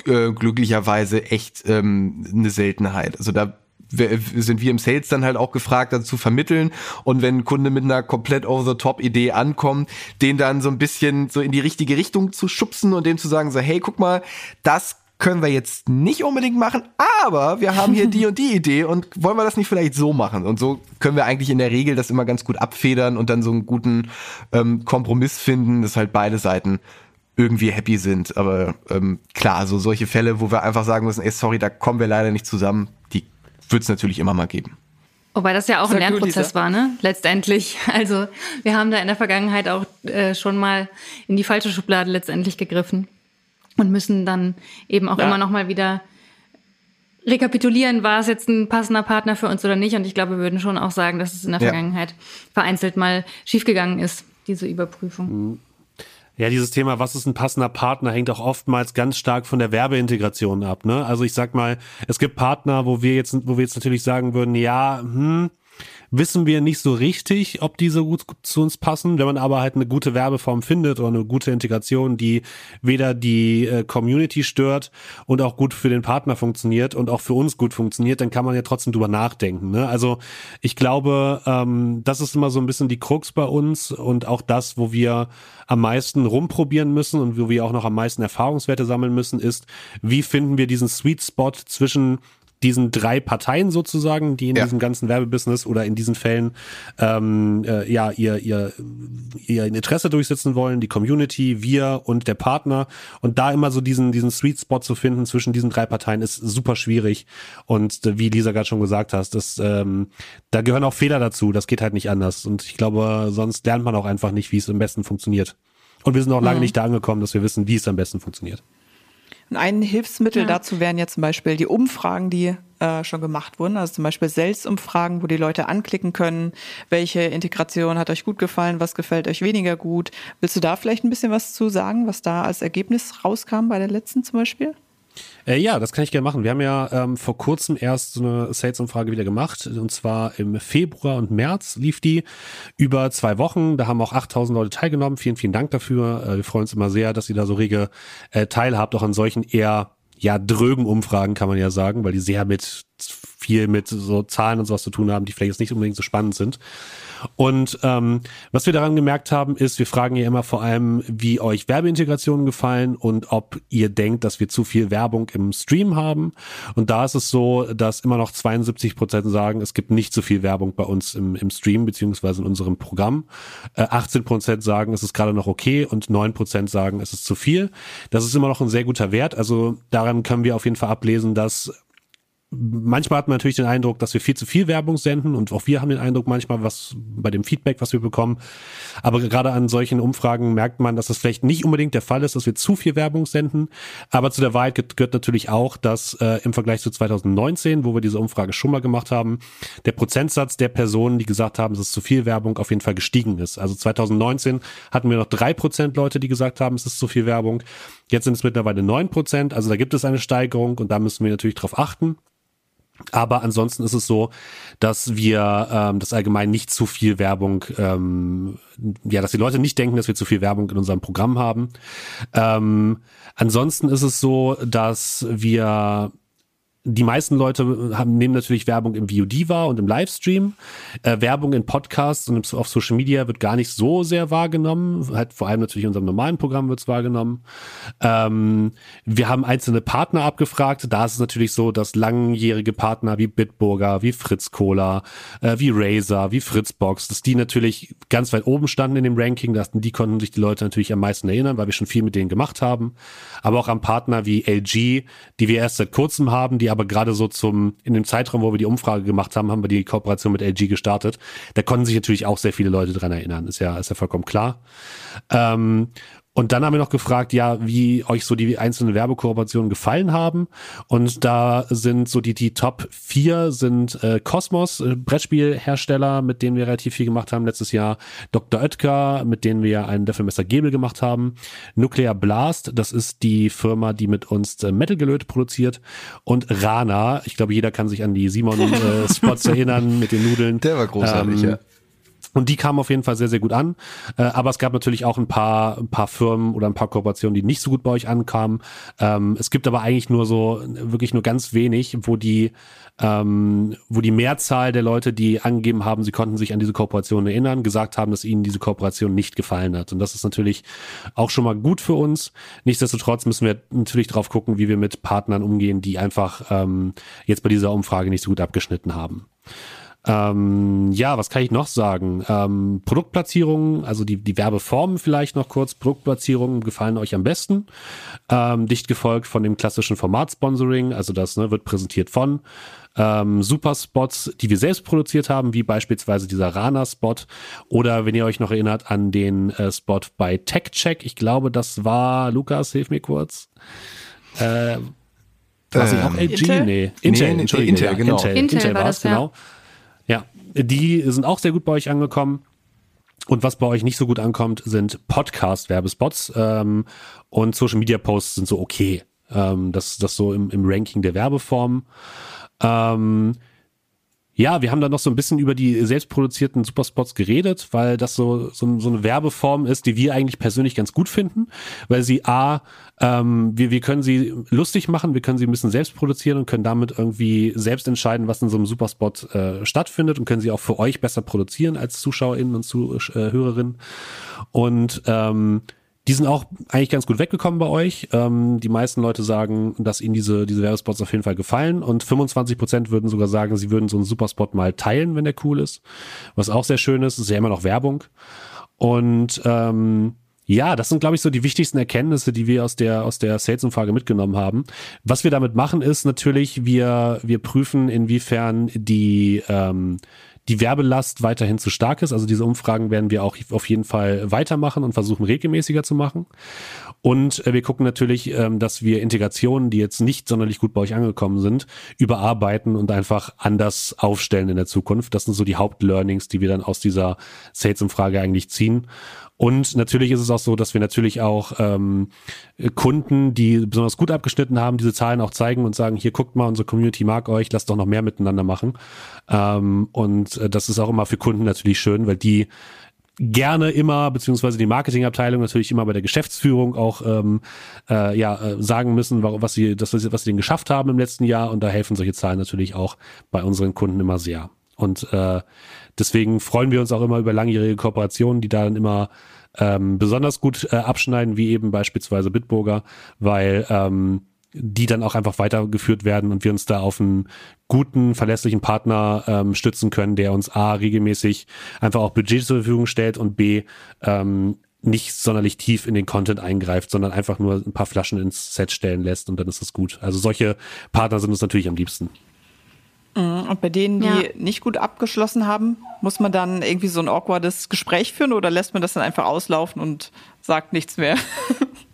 äh, glücklicherweise echt ähm, eine Seltenheit. Also da sind wir im Sales dann halt auch gefragt, dazu vermitteln. Und wenn ein Kunde mit einer komplett over-the-top-Idee ankommt, den dann so ein bisschen so in die richtige Richtung zu schubsen und dem zu sagen, so, hey, guck mal, das können wir jetzt nicht unbedingt machen, aber wir haben hier die und die Idee und wollen wir das nicht vielleicht so machen? Und so können wir eigentlich in der Regel das immer ganz gut abfedern und dann so einen guten ähm, Kompromiss finden, dass halt beide Seiten irgendwie happy sind. Aber ähm, klar, so solche Fälle, wo wir einfach sagen müssen, ey, sorry, da kommen wir leider nicht zusammen, die wird es natürlich immer mal geben. Wobei das ja auch Sag ein Lernprozess gut, war, ne? Letztendlich. Also wir haben da in der Vergangenheit auch äh, schon mal in die falsche Schublade letztendlich gegriffen und müssen dann eben auch ja. immer noch mal wieder rekapitulieren, war es jetzt ein passender Partner für uns oder nicht. Und ich glaube, wir würden schon auch sagen, dass es in der Vergangenheit ja. vereinzelt mal schiefgegangen ist, diese Überprüfung. Mhm. Ja, dieses Thema, was ist ein passender Partner, hängt auch oftmals ganz stark von der Werbeintegration ab. Ne? Also ich sag mal, es gibt Partner, wo wir jetzt, wo wir jetzt natürlich sagen würden, ja, hm, wissen wir nicht so richtig, ob die so gut zu uns passen. Wenn man aber halt eine gute Werbeform findet oder eine gute Integration, die weder die äh, Community stört und auch gut für den Partner funktioniert und auch für uns gut funktioniert, dann kann man ja trotzdem drüber nachdenken. Ne? Also ich glaube, ähm, das ist immer so ein bisschen die Krux bei uns und auch das, wo wir am meisten rumprobieren müssen und wo wir auch noch am meisten Erfahrungswerte sammeln müssen, ist, wie finden wir diesen Sweet Spot zwischen diesen drei Parteien sozusagen, die in ja. diesem ganzen Werbebusiness oder in diesen Fällen ähm, äh, ja ihr, ihr, ihr Interesse durchsetzen wollen, die Community, wir und der Partner. Und da immer so diesen, diesen Sweet Spot zu finden zwischen diesen drei Parteien ist super schwierig. Und äh, wie Lisa gerade schon gesagt hast, das, ähm, da gehören auch Fehler dazu. Das geht halt nicht anders. Und ich glaube, sonst lernt man auch einfach nicht, wie es am besten funktioniert. Und wir sind auch lange mhm. nicht da angekommen, dass wir wissen, wie es am besten funktioniert. Ein Hilfsmittel ja. dazu wären ja zum Beispiel die Umfragen, die äh, schon gemacht wurden. Also zum Beispiel Selbstumfragen, wo die Leute anklicken können, welche Integration hat euch gut gefallen, was gefällt euch weniger gut. Willst du da vielleicht ein bisschen was zu sagen, was da als Ergebnis rauskam bei der letzten zum Beispiel? Äh, ja, das kann ich gerne machen. Wir haben ja ähm, vor kurzem erst so eine Sales-Umfrage wieder gemacht. Und zwar im Februar und März lief die über zwei Wochen. Da haben auch 8000 Leute teilgenommen. Vielen, vielen Dank dafür. Äh, wir freuen uns immer sehr, dass ihr da so rege äh, teilhabt, auch an solchen eher ja, drögen Umfragen kann man ja sagen, weil die sehr mit viel mit so Zahlen und sowas zu tun haben, die vielleicht jetzt nicht unbedingt so spannend sind. Und ähm, was wir daran gemerkt haben, ist, wir fragen ja immer vor allem, wie euch Werbeintegrationen gefallen und ob ihr denkt, dass wir zu viel Werbung im Stream haben. Und da ist es so, dass immer noch 72 Prozent sagen, es gibt nicht so viel Werbung bei uns im, im Stream beziehungsweise in unserem Programm. Äh, 18 Prozent sagen, es ist gerade noch okay und 9 Prozent sagen, es ist zu viel. Das ist immer noch ein sehr guter Wert. Also daran können wir auf jeden Fall ablesen, dass manchmal hat man natürlich den Eindruck, dass wir viel zu viel Werbung senden und auch wir haben den Eindruck manchmal, was bei dem Feedback, was wir bekommen. Aber gerade an solchen Umfragen merkt man, dass das vielleicht nicht unbedingt der Fall ist, dass wir zu viel Werbung senden. Aber zu der Wahrheit gehört natürlich auch, dass äh, im Vergleich zu 2019, wo wir diese Umfrage schon mal gemacht haben, der Prozentsatz der Personen, die gesagt haben, es ist zu viel Werbung, auf jeden Fall gestiegen ist. Also 2019 hatten wir noch drei Prozent Leute, die gesagt haben, es ist zu viel Werbung. Jetzt sind es mittlerweile neun Prozent. Also da gibt es eine Steigerung und da müssen wir natürlich drauf achten. Aber ansonsten ist es so, dass wir ähm, das allgemein nicht zu viel Werbung, ähm, ja, dass die Leute nicht denken, dass wir zu viel Werbung in unserem Programm haben. Ähm, ansonsten ist es so, dass wir die meisten Leute haben, nehmen natürlich Werbung im VOD wahr und im Livestream. Äh, Werbung in Podcasts und auf Social Media wird gar nicht so sehr wahrgenommen. Halt vor allem natürlich in unserem normalen Programm wird es wahrgenommen. Ähm, wir haben einzelne Partner abgefragt. Da ist es natürlich so, dass langjährige Partner wie Bitburger, wie Fritz Cola, äh, wie Razer, wie Fritzbox, dass die natürlich ganz weit oben standen in dem Ranking. Das, die konnten sich die Leute natürlich am meisten erinnern, weil wir schon viel mit denen gemacht haben. Aber auch am Partner wie LG, die wir erst seit kurzem haben, die aber gerade so zum, in dem Zeitraum, wo wir die Umfrage gemacht haben, haben wir die Kooperation mit LG gestartet. Da konnten sich natürlich auch sehr viele Leute dran erinnern, ist ja, ist ja vollkommen klar. Ähm, und dann haben wir noch gefragt, ja, wie euch so die einzelnen Werbekooperationen gefallen haben. Und da sind so die, die Top 4 sind äh, Cosmos, äh, Brettspielhersteller, mit denen wir relativ viel gemacht haben letztes Jahr. Dr. Oetker, mit denen wir einen Löffelmesser Gebel gemacht haben. Nuclear Blast, das ist die Firma, die mit uns äh, Metal Gelöt produziert. Und Rana, ich glaube, jeder kann sich an die Simon-Spots äh, erinnern mit den Nudeln. Der war großartig, ähm, ja. Und die kamen auf jeden Fall sehr, sehr gut an. Äh, aber es gab natürlich auch ein paar, ein paar Firmen oder ein paar Kooperationen, die nicht so gut bei euch ankamen. Ähm, es gibt aber eigentlich nur so, wirklich nur ganz wenig, wo die, ähm, wo die Mehrzahl der Leute, die angegeben haben, sie konnten sich an diese Kooperation erinnern, gesagt haben, dass ihnen diese Kooperation nicht gefallen hat. Und das ist natürlich auch schon mal gut für uns. Nichtsdestotrotz müssen wir natürlich drauf gucken, wie wir mit Partnern umgehen, die einfach ähm, jetzt bei dieser Umfrage nicht so gut abgeschnitten haben. Ähm, ja, was kann ich noch sagen? Ähm, Produktplatzierungen, also die, die Werbeformen vielleicht noch kurz. Produktplatzierungen gefallen euch am besten. Ähm, dicht gefolgt von dem klassischen Format-Sponsoring, also das ne, wird präsentiert von ähm, Superspots, die wir selbst produziert haben, wie beispielsweise dieser Rana-Spot. Oder wenn ihr euch noch erinnert an den äh, Spot bei TechCheck, ich glaube, das war, Lukas, hilf mir kurz. Äh, was ähm, ich auch LG? Intel? Nee, Intel, nee, Intel, Intel, genau. Intel, Intel, Intel war es, genau. Ja. Die sind auch sehr gut bei euch angekommen. Und was bei euch nicht so gut ankommt, sind Podcast-Werbespots ähm, und Social-Media-Posts sind so okay. Ähm, das, das so im, im Ranking der Werbeformen. Ähm, ja, wir haben da noch so ein bisschen über die selbstproduzierten Superspots geredet, weil das so, so, so eine Werbeform ist, die wir eigentlich persönlich ganz gut finden, weil sie A, ähm, wir, wir können sie lustig machen, wir können sie ein bisschen selbst produzieren und können damit irgendwie selbst entscheiden, was in so einem Superspot äh, stattfindet und können sie auch für euch besser produzieren als ZuschauerInnen und Zuhörerinnen. Und ähm, die sind auch eigentlich ganz gut weggekommen bei euch. Ähm, die meisten Leute sagen, dass ihnen diese, diese Werbespots auf jeden Fall gefallen und 25 Prozent würden sogar sagen, sie würden so einen Superspot mal teilen, wenn der cool ist. Was auch sehr schön ist, ist ja immer noch Werbung. Und ähm, ja, das sind, glaube ich, so die wichtigsten Erkenntnisse, die wir aus der, aus der Sales-Umfrage mitgenommen haben. Was wir damit machen, ist natürlich, wir, wir prüfen, inwiefern die, ähm, die Werbelast weiterhin zu stark ist. Also diese Umfragen werden wir auch auf jeden Fall weitermachen und versuchen regelmäßiger zu machen. Und äh, wir gucken natürlich, ähm, dass wir Integrationen, die jetzt nicht sonderlich gut bei euch angekommen sind, überarbeiten und einfach anders aufstellen in der Zukunft. Das sind so die Hauptlearnings, die wir dann aus dieser Sales-Umfrage eigentlich ziehen. Und natürlich ist es auch so, dass wir natürlich auch ähm, Kunden, die besonders gut abgeschnitten haben, diese Zahlen auch zeigen und sagen, hier guckt mal, unsere Community mag euch, lasst doch noch mehr miteinander machen. Ähm, und äh, das ist auch immer für Kunden natürlich schön, weil die gerne immer, beziehungsweise die Marketingabteilung natürlich immer bei der Geschäftsführung auch ähm, äh, ja, äh, sagen müssen, was sie, das, was sie denn geschafft haben im letzten Jahr. Und da helfen solche Zahlen natürlich auch bei unseren Kunden immer sehr. Und äh, deswegen freuen wir uns auch immer über langjährige Kooperationen, die da dann immer ähm, besonders gut äh, abschneiden, wie eben beispielsweise Bitburger, weil ähm, die dann auch einfach weitergeführt werden und wir uns da auf einen guten, verlässlichen Partner ähm, stützen können, der uns A regelmäßig einfach auch Budget zur Verfügung stellt und B ähm, nicht sonderlich tief in den Content eingreift, sondern einfach nur ein paar Flaschen ins Set stellen lässt und dann ist es gut. Also solche Partner sind uns natürlich am liebsten. Mhm. Und bei denen, die ja. nicht gut abgeschlossen haben, muss man dann irgendwie so ein awkwardes Gespräch führen oder lässt man das dann einfach auslaufen und sagt nichts mehr?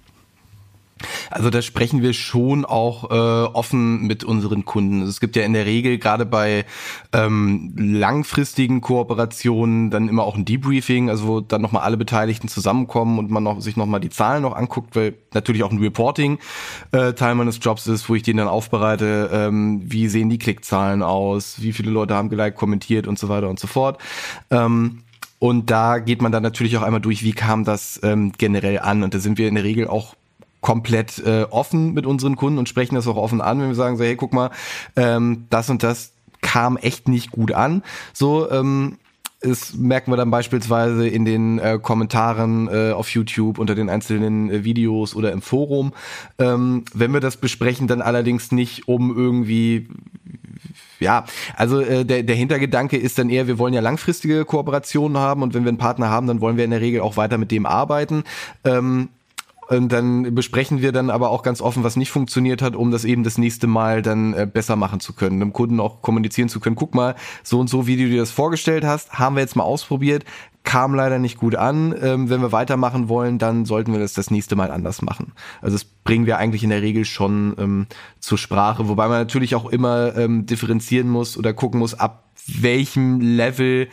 Also da sprechen wir schon auch äh, offen mit unseren Kunden. Es gibt ja in der Regel gerade bei ähm, langfristigen Kooperationen dann immer auch ein Debriefing, also wo dann nochmal alle Beteiligten zusammenkommen und man noch, sich nochmal die Zahlen noch anguckt, weil natürlich auch ein Reporting äh, Teil meines Jobs ist, wo ich den dann aufbereite, ähm, wie sehen die Klickzahlen aus, wie viele Leute haben geliked, kommentiert und so weiter und so fort. Ähm, und da geht man dann natürlich auch einmal durch, wie kam das ähm, generell an. Und da sind wir in der Regel auch komplett äh, offen mit unseren Kunden und sprechen das auch offen an, wenn wir sagen so, hey, guck mal, ähm, das und das kam echt nicht gut an. So, ähm, das merken wir dann beispielsweise in den äh, Kommentaren äh, auf YouTube unter den einzelnen äh, Videos oder im Forum. Ähm, wenn wir das besprechen, dann allerdings nicht um irgendwie ja, also äh, der, der Hintergedanke ist dann eher, wir wollen ja langfristige Kooperationen haben und wenn wir einen Partner haben, dann wollen wir in der Regel auch weiter mit dem arbeiten. Ähm, und dann besprechen wir dann aber auch ganz offen, was nicht funktioniert hat, um das eben das nächste Mal dann äh, besser machen zu können, dem Kunden auch kommunizieren zu können. Guck mal, so und so, wie du dir das vorgestellt hast, haben wir jetzt mal ausprobiert, kam leider nicht gut an. Ähm, wenn wir weitermachen wollen, dann sollten wir das das nächste Mal anders machen. Also das bringen wir eigentlich in der Regel schon ähm, zur Sprache, wobei man natürlich auch immer ähm, differenzieren muss oder gucken muss, ab welchem Level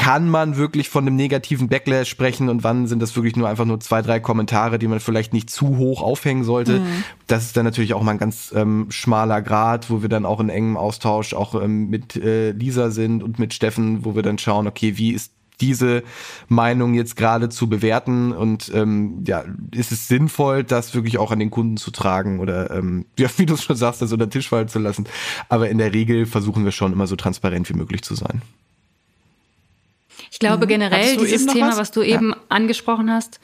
kann man wirklich von einem negativen Backlash sprechen und wann sind das wirklich nur einfach nur zwei, drei Kommentare, die man vielleicht nicht zu hoch aufhängen sollte. Mhm. Das ist dann natürlich auch mal ein ganz ähm, schmaler Grad, wo wir dann auch in engem Austausch auch ähm, mit äh, Lisa sind und mit Steffen, wo wir dann schauen, okay, wie ist diese Meinung jetzt gerade zu bewerten und ähm, ja, ist es sinnvoll, das wirklich auch an den Kunden zu tragen oder ähm, ja, wie du schon sagst, das unter den Tisch fallen zu lassen. Aber in der Regel versuchen wir schon immer so transparent wie möglich zu sein. Ich glaube mhm. generell dieses Thema, was? was? du eben angesprochen hast,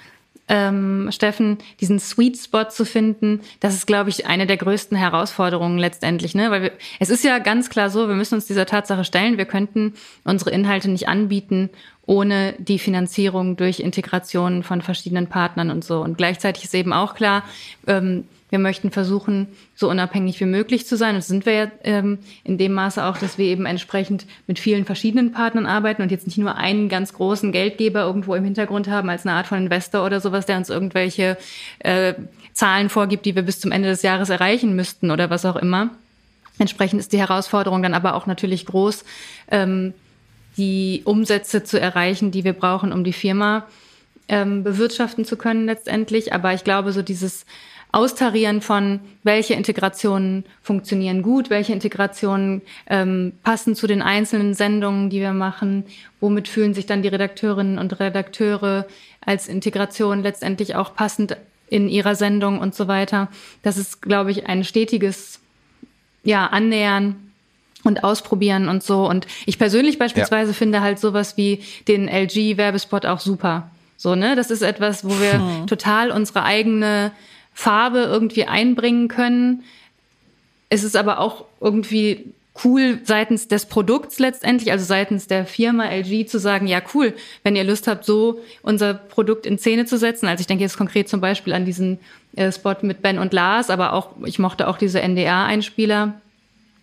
ähm, Steffen, diesen Sweet Spot zu finden, das ist, glaube ich, eine der größten Herausforderungen letztendlich, ne? Weil wir, es ist ja ganz klar so, wir müssen uns dieser Tatsache stellen, wir könnten unsere Inhalte nicht anbieten ohne die Finanzierung durch Integration von verschiedenen Partnern und so. Und gleichzeitig ist eben auch klar, ähm, wir möchten versuchen, so unabhängig wie möglich zu sein. Das sind wir ja ähm, in dem Maße auch, dass wir eben entsprechend mit vielen verschiedenen Partnern arbeiten und jetzt nicht nur einen ganz großen Geldgeber irgendwo im Hintergrund haben als eine Art von Investor oder sowas, der uns irgendwelche äh, Zahlen vorgibt, die wir bis zum Ende des Jahres erreichen müssten oder was auch immer. Entsprechend ist die Herausforderung dann aber auch natürlich groß, ähm, die Umsätze zu erreichen, die wir brauchen, um die Firma ähm, bewirtschaften zu können letztendlich. Aber ich glaube, so dieses Austarieren von, welche Integrationen funktionieren gut, welche Integrationen ähm, passen zu den einzelnen Sendungen, die wir machen, womit fühlen sich dann die Redakteurinnen und Redakteure als Integration letztendlich auch passend in ihrer Sendung und so weiter. Das ist, glaube ich, ein stetiges ja, Annähern und ausprobieren und so. Und ich persönlich beispielsweise ja. finde halt sowas wie den LG-Werbespot auch super So, ne? Das ist etwas, wo wir hm. total unsere eigene Farbe irgendwie einbringen können. Es ist aber auch irgendwie cool seitens des Produkts letztendlich, also seitens der Firma LG zu sagen, ja cool, wenn ihr Lust habt, so unser Produkt in Szene zu setzen. Also ich denke jetzt konkret zum Beispiel an diesen äh, Spot mit Ben und Lars, aber auch, ich mochte auch diese NDR-Einspieler,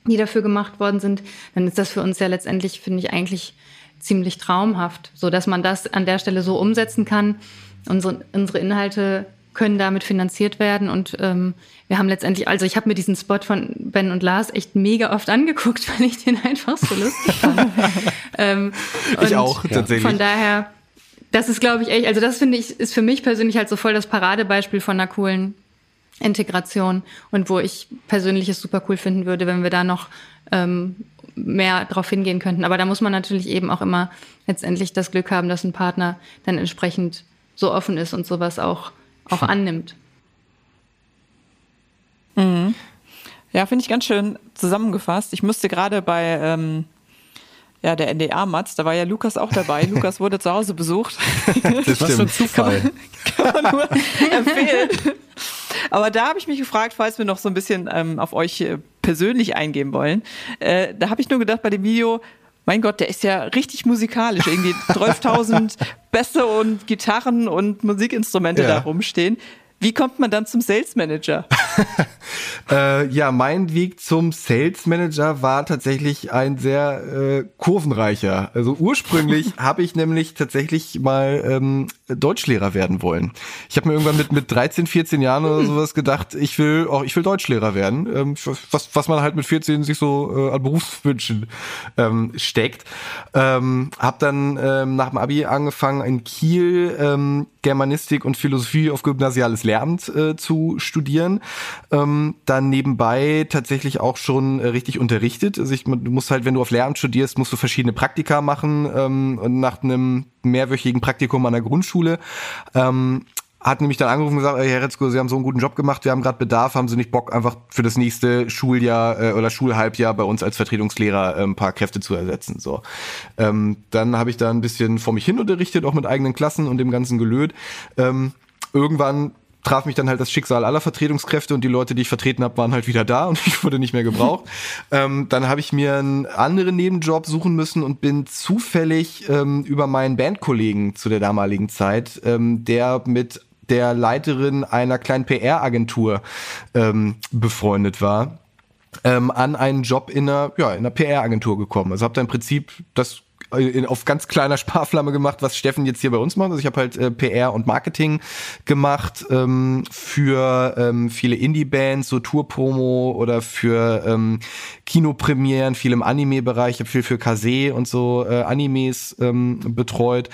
die dafür gemacht worden sind. Dann ist das für uns ja letztendlich, finde ich, eigentlich ziemlich traumhaft, so dass man das an der Stelle so umsetzen kann. Unsere, unsere Inhalte können damit finanziert werden. Und ähm, wir haben letztendlich, also ich habe mir diesen Spot von Ben und Lars echt mega oft angeguckt, weil ich den einfach so lustig fand. ähm, ich auch, tatsächlich. Von daher, das ist, glaube ich, echt, also das finde ich, ist für mich persönlich halt so voll das Paradebeispiel von einer coolen Integration und wo ich persönlich es super cool finden würde, wenn wir da noch ähm, mehr drauf hingehen könnten. Aber da muss man natürlich eben auch immer letztendlich das Glück haben, dass ein Partner dann entsprechend so offen ist und sowas auch auch annimmt. Mhm. Ja, finde ich ganz schön zusammengefasst. Ich musste gerade bei ähm, ja, der NDA-Matz, da war ja Lukas auch dabei. Lukas wurde zu Hause besucht. Das Was für ein Zufall. Kann man, kann man nur empfehlen. Aber da habe ich mich gefragt, falls wir noch so ein bisschen ähm, auf euch äh, persönlich eingehen wollen. Äh, da habe ich nur gedacht bei dem Video, mein Gott, der ist ja richtig musikalisch. Irgendwie 12.000 Bässe und Gitarren und Musikinstrumente ja. da rumstehen. Wie kommt man dann zum Sales Manager? äh, ja, mein Weg zum Sales Manager war tatsächlich ein sehr äh, kurvenreicher. Also ursprünglich habe ich nämlich tatsächlich mal ähm, Deutschlehrer werden wollen. Ich habe mir irgendwann mit mit 13, 14 Jahren oder sowas gedacht, ich will auch ich will Deutschlehrer werden, ähm, was was man halt mit 14 sich so äh, an Berufswünschen ähm, steckt. Ähm, habe dann ähm, nach dem Abi angefangen in Kiel ähm, Germanistik und Philosophie auf gymnasiales Lehramt äh, zu studieren. Ähm, dann nebenbei tatsächlich auch schon äh, richtig unterrichtet. Also ich, du musst halt, wenn du auf Lehramt studierst, musst du verschiedene Praktika machen ähm, und nach einem mehrwöchigen Praktikum an der Grundschule ähm, hat nämlich dann angerufen und gesagt, Herr Retzko, Sie haben so einen guten Job gemacht, wir haben gerade Bedarf, haben Sie nicht Bock, einfach für das nächste Schuljahr äh, oder Schulhalbjahr bei uns als Vertretungslehrer äh, ein paar Kräfte zu ersetzen. So, ähm, Dann habe ich da ein bisschen vor mich hin unterrichtet, auch mit eigenen Klassen und dem ganzen Gelöt. Ähm, irgendwann traf mich dann halt das Schicksal aller Vertretungskräfte und die Leute, die ich vertreten habe, waren halt wieder da und ich wurde nicht mehr gebraucht. ähm, dann habe ich mir einen anderen Nebenjob suchen müssen und bin zufällig ähm, über meinen Bandkollegen zu der damaligen Zeit, ähm, der mit der Leiterin einer kleinen PR-Agentur ähm, befreundet war, ähm, an einen Job in einer, ja, in einer PR-Agentur gekommen. Also habe da im Prinzip das in, auf ganz kleiner Sparflamme gemacht, was Steffen jetzt hier bei uns macht. Also ich habe halt äh, PR und Marketing gemacht ähm, für ähm, viele Indie-Bands, so Tour-Promo oder für ähm, Kinopremieren, viel im Anime-Bereich. Ich habe viel für Kase und so äh, Animes ähm, betreut.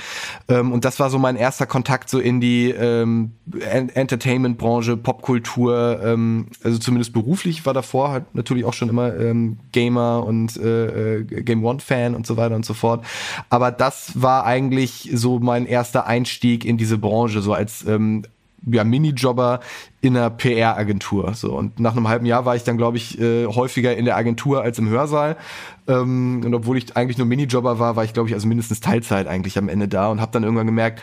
Ähm, und das war so mein erster Kontakt so in die ähm, Entertainment-Branche, Popkultur. Ähm, also zumindest beruflich war davor halt natürlich auch schon immer ähm, Gamer und äh, äh Game One-Fan und so weiter und so fort. Aber das war eigentlich so mein erster Einstieg in diese Branche, so als ähm, ja, Minijobber in einer PR-Agentur. So. Und nach einem halben Jahr war ich dann, glaube ich, äh, häufiger in der Agentur als im Hörsaal. Ähm, und obwohl ich eigentlich nur Minijobber war, war ich, glaube ich, also mindestens Teilzeit eigentlich am Ende da und habe dann irgendwann gemerkt,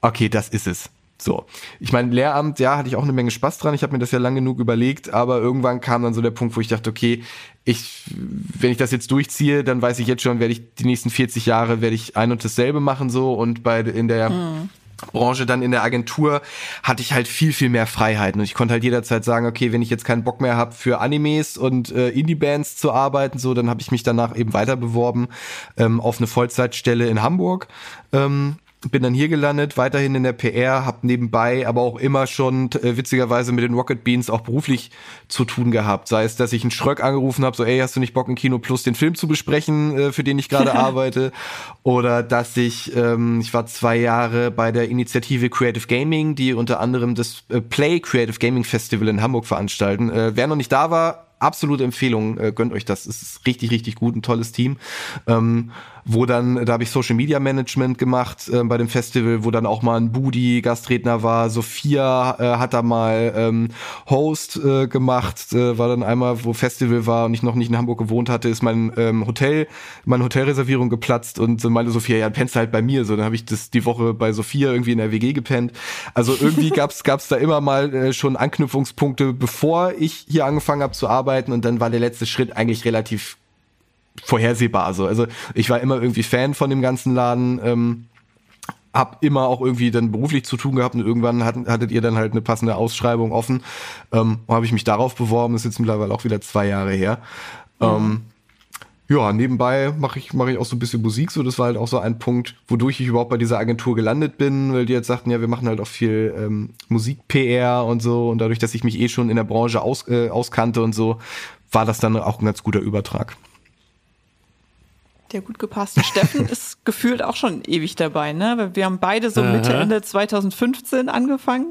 okay, das ist es. So, ich meine, Lehramt, ja, hatte ich auch eine Menge Spaß dran. Ich habe mir das ja lang genug überlegt, aber irgendwann kam dann so der Punkt, wo ich dachte, okay, ich, wenn ich das jetzt durchziehe, dann weiß ich jetzt schon, werde ich die nächsten 40 Jahre werde ich ein und dasselbe machen so und bei in der mhm. Branche dann in der Agentur hatte ich halt viel viel mehr Freiheiten und ich konnte halt jederzeit sagen, okay, wenn ich jetzt keinen Bock mehr habe für Animes und äh, Indie-Bands zu arbeiten, so, dann habe ich mich danach eben weiter beworben ähm, auf eine Vollzeitstelle in Hamburg. Ähm, bin dann hier gelandet, weiterhin in der PR, habe nebenbei aber auch immer schon äh, witzigerweise mit den Rocket Beans auch beruflich zu tun gehabt. Sei es, dass ich einen Schröck angerufen habe, so ey, hast du nicht Bock in Kino Plus den Film zu besprechen, äh, für den ich gerade arbeite, oder dass ich ähm, ich war zwei Jahre bei der Initiative Creative Gaming, die unter anderem das äh, Play Creative Gaming Festival in Hamburg veranstalten. Äh, wer noch nicht da war, absolute Empfehlung, äh, gönnt euch das. Es ist richtig, richtig gut, ein tolles Team. Ähm, wo dann, da habe ich Social Media Management gemacht äh, bei dem Festival, wo dann auch mal ein Budi Gastredner war. Sophia äh, hat da mal ähm, Host äh, gemacht, äh, war dann einmal, wo Festival war und ich noch nicht in Hamburg gewohnt hatte, ist mein ähm, Hotel, meine Hotelreservierung geplatzt und so meinte Sophia, ja, pennst halt bei mir. So, dann habe ich das die Woche bei Sophia irgendwie in der WG gepennt. Also irgendwie gab's gab's da immer mal äh, schon Anknüpfungspunkte, bevor ich hier angefangen habe zu arbeiten und dann war der letzte Schritt eigentlich relativ vorhersehbar. So. Also ich war immer irgendwie Fan von dem ganzen Laden. Ähm, hab immer auch irgendwie dann beruflich zu tun gehabt und irgendwann hat, hattet ihr dann halt eine passende Ausschreibung offen. Ähm, habe ich mich darauf beworben, ist jetzt mittlerweile auch wieder zwei Jahre her. Ähm, ja, nebenbei mache ich, mach ich auch so ein bisschen Musik, so das war halt auch so ein Punkt, wodurch ich überhaupt bei dieser Agentur gelandet bin, weil die jetzt sagten, ja, wir machen halt auch viel ähm, Musik-PR und so und dadurch, dass ich mich eh schon in der Branche aus, äh, auskannte und so, war das dann auch ein ganz guter Übertrag. Der gut gepasste Steffen ist gefühlt auch schon ewig dabei, ne? Wir haben beide so Mitte, Ende 2015 angefangen.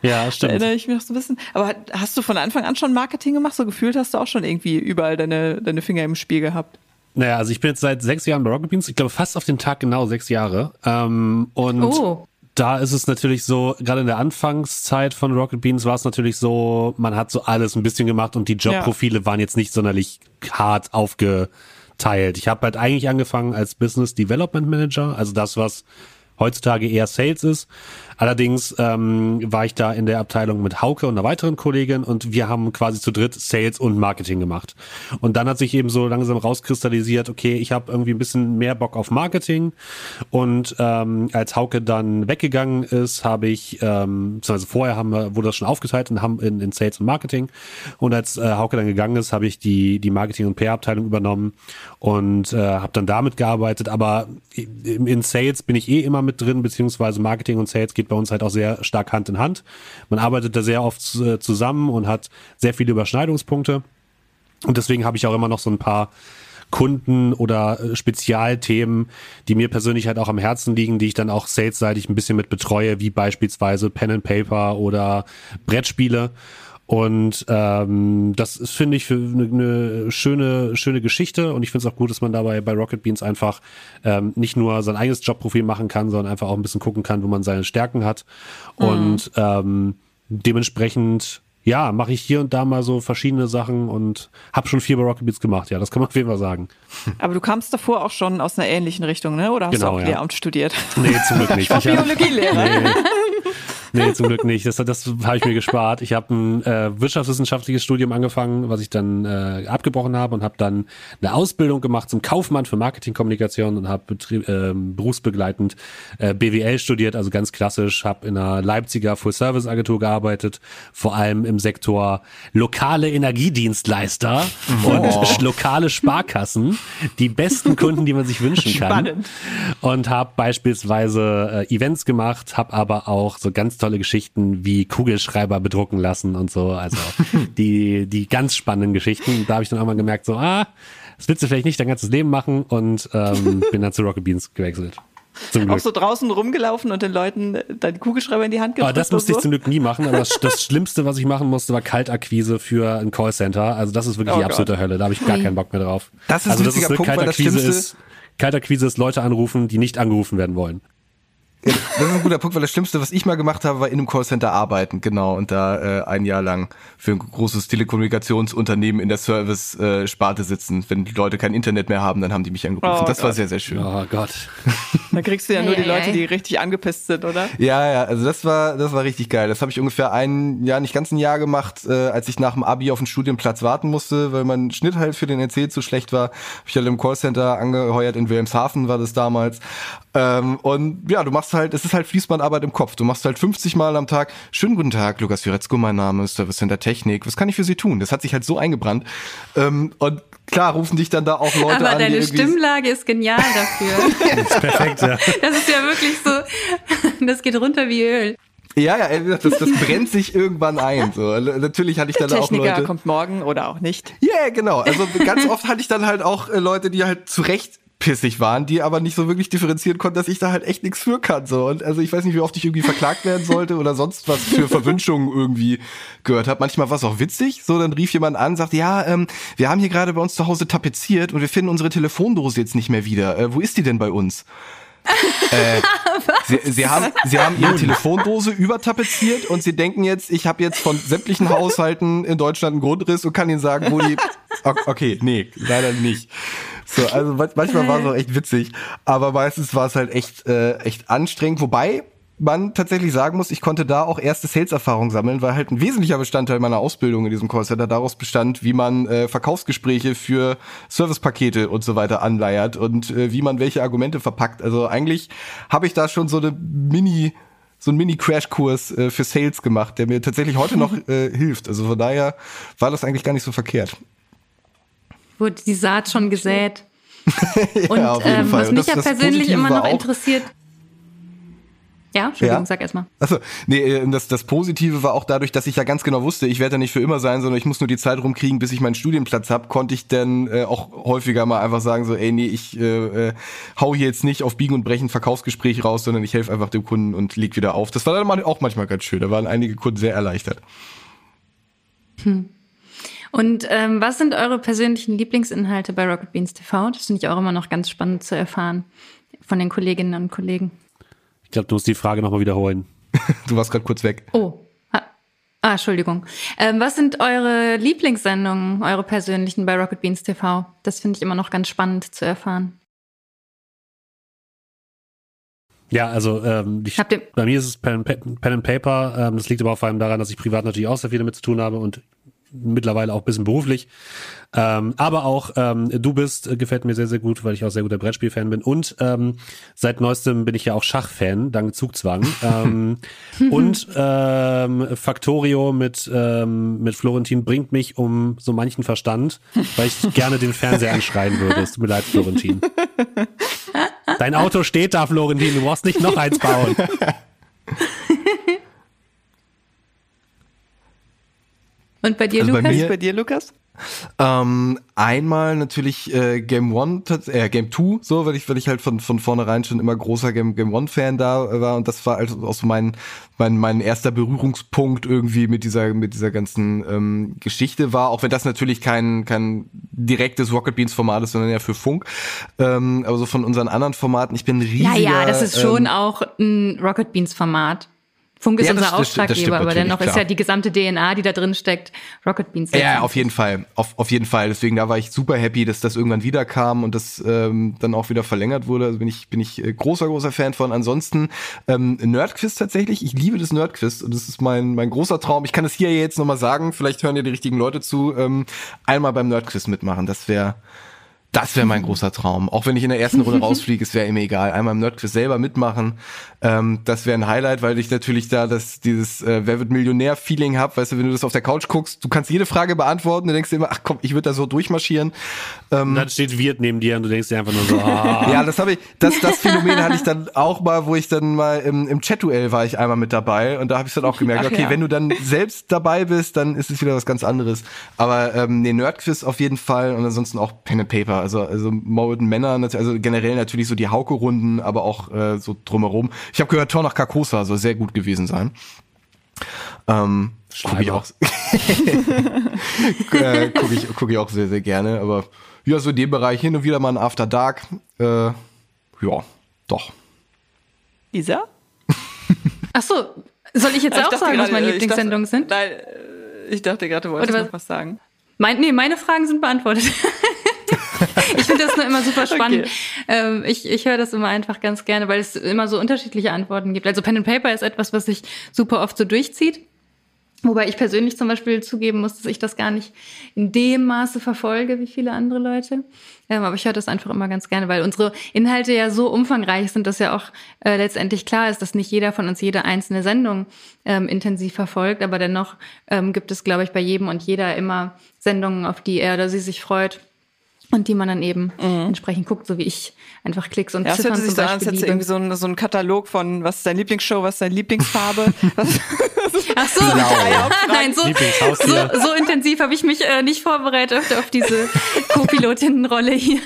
Ja, stimmt. Da erinnere ich mich noch so ein bisschen. Aber hast du von Anfang an schon Marketing gemacht? So gefühlt hast du auch schon irgendwie überall deine, deine Finger im Spiel gehabt. Naja, also ich bin jetzt seit sechs Jahren bei Rocket Beans. Ich glaube fast auf den Tag genau sechs Jahre. Ähm, und oh. da ist es natürlich so, gerade in der Anfangszeit von Rocket Beans war es natürlich so, man hat so alles ein bisschen gemacht und die Jobprofile ja. waren jetzt nicht sonderlich hart aufgeteilt. Ich habe halt eigentlich angefangen als Business Development Manager, also das, was heutzutage eher Sales ist. Allerdings ähm, war ich da in der Abteilung mit Hauke und einer weiteren Kollegin und wir haben quasi zu dritt Sales und Marketing gemacht. Und dann hat sich eben so langsam rauskristallisiert, okay, ich habe irgendwie ein bisschen mehr Bock auf Marketing. Und ähm, als Hauke dann weggegangen ist, habe ich, ähm, beziehungsweise vorher haben wir, wurde das schon aufgeteilt und haben in, in Sales und Marketing. Und als äh, Hauke dann gegangen ist, habe ich die, die Marketing- und PR-Abteilung übernommen und äh, habe dann damit gearbeitet. Aber in, Sales bin ich eh immer mit drin, beziehungsweise Marketing und Sales geht bei uns halt auch sehr stark Hand in Hand. Man arbeitet da sehr oft äh, zusammen und hat sehr viele Überschneidungspunkte. Und deswegen habe ich auch immer noch so ein paar Kunden oder äh, Spezialthemen, die mir persönlich halt auch am Herzen liegen, die ich dann auch salesseitig ein bisschen mit betreue, wie beispielsweise Pen and Paper oder Brettspiele. Und ähm, das ist, finde ich, eine, eine schöne, schöne Geschichte. Und ich finde es auch gut, dass man dabei bei Rocket Beans einfach ähm, nicht nur sein eigenes Jobprofil machen kann, sondern einfach auch ein bisschen gucken kann, wo man seine Stärken hat. Mhm. Und ähm, dementsprechend ja, mache ich hier und da mal so verschiedene Sachen und habe schon viel bei Rocket Beats gemacht. Ja, das kann man auf jeden Fall sagen. Aber du kamst davor auch schon aus einer ähnlichen Richtung, ne? Oder hast genau, du auch ja. Lehramt studiert? Nee, zum Glück nicht. Ich war Biologielehrer. Nee. Nee, zum Glück nicht. Das, das habe ich mir gespart. Ich habe ein äh, wirtschaftswissenschaftliches Studium angefangen, was ich dann äh, abgebrochen habe und habe dann eine Ausbildung gemacht zum Kaufmann für Marketingkommunikation und habe äh, berufsbegleitend äh, BWL studiert, also ganz klassisch, habe in einer Leipziger Full-Service-Agentur gearbeitet, vor allem im Sektor lokale Energiedienstleister oh. und lokale Sparkassen, die besten Kunden, die man sich wünschen kann. Spannend. Und habe beispielsweise äh, Events gemacht, habe aber auch so ganz tolle tolle Geschichten wie Kugelschreiber bedrucken lassen und so. Also die, die ganz spannenden Geschichten. Da habe ich dann auch mal gemerkt, so, ah, das willst du vielleicht nicht dein ganzes Leben machen und ähm, bin dann zu Rocket Beans gewechselt. Auch so draußen rumgelaufen und den Leuten die Kugelschreiber in die Hand gedrückt. Aber das musste so. ich zum Glück nie machen. Aber das, das, Schlimmste, was ich machen musste, war Kaltakquise für ein Callcenter. Also das ist wirklich oh die absolute Gott. Hölle. Da habe ich gar keinen Bock mehr drauf. Das ist also das ist Punkt, Kaltakquise ist, Kaltakquise ist Leute anrufen, die nicht angerufen werden wollen. Ja, das ist ein guter Punkt, weil das Schlimmste, was ich mal gemacht habe, war in einem Callcenter arbeiten, genau, und da äh, ein Jahr lang für ein großes Telekommunikationsunternehmen in der Service-Sparte sitzen. Wenn die Leute kein Internet mehr haben, dann haben die mich angerufen. Oh, das Gott. war sehr, sehr schön. Oh Gott. Da kriegst du ja nur die Leute, die richtig angepisst sind, oder? Ja, ja, also das war, das war richtig geil. Das habe ich ungefähr ein Jahr, nicht ganz ein Jahr gemacht, äh, als ich nach dem Abi auf den Studienplatz warten musste, weil mein Schnitt halt für den NC zu schlecht war. Hab ich halt im Callcenter angeheuert, in Wilhelmshaven war das damals. Ähm, und ja, du machst halt, es ist halt Fließbandarbeit im Kopf. Du machst halt 50 Mal am Tag, schönen guten Tag, Lukas Juretzko, mein Name ist Service Center Technik. Was kann ich für Sie tun? Das hat sich halt so eingebrannt. Ähm, und klar rufen dich dann da auch Leute Aber an. Aber deine Stimmlage ist genial dafür. das ist perfekt, ja. Das ist ja wirklich so, das geht runter wie Öl. Ja, ja, das, das brennt sich irgendwann ein. So. Natürlich hatte ich dann Techniker auch Leute. kommt morgen oder auch nicht. Ja, yeah, genau. Also ganz oft hatte ich dann halt auch äh, Leute, die halt zu Recht pissig waren, die aber nicht so wirklich differenzieren konnten, dass ich da halt echt nichts für kann. So. Und also ich weiß nicht, wie oft ich irgendwie verklagt werden sollte oder sonst was für Verwünschungen irgendwie gehört habe. Manchmal war es auch witzig. So, dann rief jemand an, sagt, ja, ähm, wir haben hier gerade bei uns zu Hause tapeziert und wir finden unsere Telefondose jetzt nicht mehr wieder. Äh, wo ist die denn bei uns? äh, sie, sie, haben, sie haben ihre Telefondose übertapeziert und sie denken jetzt, ich habe jetzt von sämtlichen Haushalten in Deutschland einen Grundriss und kann ihnen sagen, wo die. Okay, nee, leider nicht. So, also manchmal war es auch echt witzig, aber meistens war es halt echt, äh, echt anstrengend. Wobei man tatsächlich sagen muss, ich konnte da auch erste Sales-Erfahrung sammeln, weil halt ein wesentlicher Bestandteil meiner Ausbildung in diesem Callcenter daraus bestand, wie man äh, Verkaufsgespräche für Servicepakete und so weiter anleiert und äh, wie man welche Argumente verpackt. Also eigentlich habe ich da schon so eine Mini so ein Mini-Crash-Kurs äh, für Sales gemacht, der mir tatsächlich heute noch äh, hilft. Also von daher war das eigentlich gar nicht so verkehrt wurde die Saat schon gesät. ja, und ähm, was mich ja persönlich immer noch interessiert. Ja, Entschuldigung, ja. sag erstmal. Achso, nee, äh, das, das Positive war auch dadurch, dass ich ja ganz genau wusste, ich werde da nicht für immer sein, sondern ich muss nur die Zeit rumkriegen, bis ich meinen Studienplatz habe, konnte ich dann äh, auch häufiger mal einfach sagen, so, ey, nee, ich äh, äh, hau hier jetzt nicht auf Biegen und Brechen Verkaufsgespräch raus, sondern ich helfe einfach dem Kunden und leg wieder auf. Das war dann auch manchmal ganz schön. Da waren einige Kunden sehr erleichtert. Hm. Und ähm, was sind eure persönlichen Lieblingsinhalte bei Rocket Beans TV? Das finde ich auch immer noch ganz spannend zu erfahren von den Kolleginnen und Kollegen. Ich glaube, du musst die Frage nochmal wiederholen. du warst gerade kurz weg. Oh. Ah, Entschuldigung. Ähm, was sind eure Lieblingssendungen, eure persönlichen bei Rocket Beans TV? Das finde ich immer noch ganz spannend zu erfahren. Ja, also ähm, ich, bei mir ist es Pen, Pen, Pen and Paper. Ähm, das liegt aber vor allem daran, dass ich privat natürlich auch sehr viel damit zu tun habe und mittlerweile auch ein bisschen beruflich. Ähm, aber auch ähm, Du bist äh, gefällt mir sehr, sehr gut, weil ich auch sehr guter Brettspielfan bin. Und ähm, seit neuestem bin ich ja auch Schachfan, dank Zugzwang. ähm, und ähm, Factorio mit, ähm, mit Florentin bringt mich um so manchen Verstand, weil ich gerne den Fernseher anschreien würde. Es tut mir leid, Florentin. Dein Auto steht da, Florentin, du brauchst nicht noch eins bauen. Und bei dir, also Lukas? Bei, mir, bei dir, Lukas? Ähm, einmal natürlich äh, Game One, äh, Game Two, so, weil ich, weil ich halt von, von vornherein schon immer großer Game, Game One Fan da war und das war also auch so mein, mein, mein erster Berührungspunkt irgendwie mit dieser, mit dieser ganzen ähm, Geschichte war, auch wenn das natürlich kein, kein direktes Rocket Beans Format ist, sondern ja für Funk. Ähm, aber so von unseren anderen Formaten, ich bin riesiger. Ja, ja, das ist schon ähm, auch ein Rocket Beans Format. Funk ist ja, unser Auftraggeber, aber dennoch klar. ist ja die gesamte DNA, die da drin steckt, Rocket Beans. Ja, auf jeden Fall, auf, auf jeden Fall. Deswegen da war ich super happy, dass das irgendwann wieder kam und das ähm, dann auch wieder verlängert wurde. Also bin ich bin ich äh, großer großer Fan von. Ansonsten ähm, Nerdquiz tatsächlich. Ich liebe das Nerdquiz und das ist mein mein großer Traum. Ich kann es hier jetzt noch mal sagen. Vielleicht hören ja die richtigen Leute zu. Ähm, einmal beim Nerdquiz mitmachen. Das wäre das wäre mein großer Traum. Auch wenn ich in der ersten Runde rausfliege, es wäre mir egal. Einmal im Nerdquiz selber mitmachen. Ähm, das wäre ein Highlight, weil ich natürlich da das, dieses äh, Wer wird Millionär-Feeling hab. Weißt du, wenn du das auf der Couch guckst, du kannst jede Frage beantworten. Du denkst dir immer, ach komm, ich würde da so durchmarschieren. Ähm, dann steht Wirt neben dir und du denkst dir einfach nur so, ah. Ja, das habe ich, das, das Phänomen hatte ich dann auch mal, wo ich dann mal im, im Chat-Duell war ich einmal mit dabei und da habe ich dann auch gemerkt, ach, okay, ja. wenn du dann selbst dabei bist, dann ist es wieder was ganz anderes. Aber ähm, nee, Nerdquiz auf jeden Fall und ansonsten auch Pen and Paper. Also, also Molden Männer, also generell natürlich so die Hauke-Runden, aber auch äh, so drumherum. Ich habe gehört, Tor nach Carcosa soll sehr gut gewesen sein. Ähm, gucke ich auch, äh, guck ich, guck ich auch sehr, sehr gerne. Aber ja, so in dem Bereich hin und wieder mal ein After Dark. Äh, ja, doch. Isa? Ach so, soll ich jetzt ich auch sagen, was meine Lieblingssendungen sind? Nein, äh, ich dachte gerade, du wolltest was? noch was sagen. Mein, nee, meine Fragen sind beantwortet. ich finde das nur immer super spannend. Okay. Ähm, ich ich höre das immer einfach ganz gerne, weil es immer so unterschiedliche Antworten gibt. Also Pen and Paper ist etwas, was sich super oft so durchzieht. Wobei ich persönlich zum Beispiel zugeben muss, dass ich das gar nicht in dem Maße verfolge wie viele andere Leute. Ähm, aber ich höre das einfach immer ganz gerne, weil unsere Inhalte ja so umfangreich sind, dass ja auch äh, letztendlich klar ist, dass nicht jeder von uns jede einzelne Sendung ähm, intensiv verfolgt. Aber dennoch ähm, gibt es, glaube ich, bei jedem und jeder immer Sendungen, auf die er oder sie sich freut und die man dann eben mhm. entsprechend guckt, so wie ich einfach Klicks und ja, Ziffern das hört sich zum Beispiel an, als irgendwie so ein, so ein Katalog von was ist dein Lieblingsshow, was ist deine Lieblingsfarbe. Ach so, ja, nein, so, so, so intensiv habe ich mich äh, nicht vorbereitet auf diese Co-Pilotinnenrolle hier.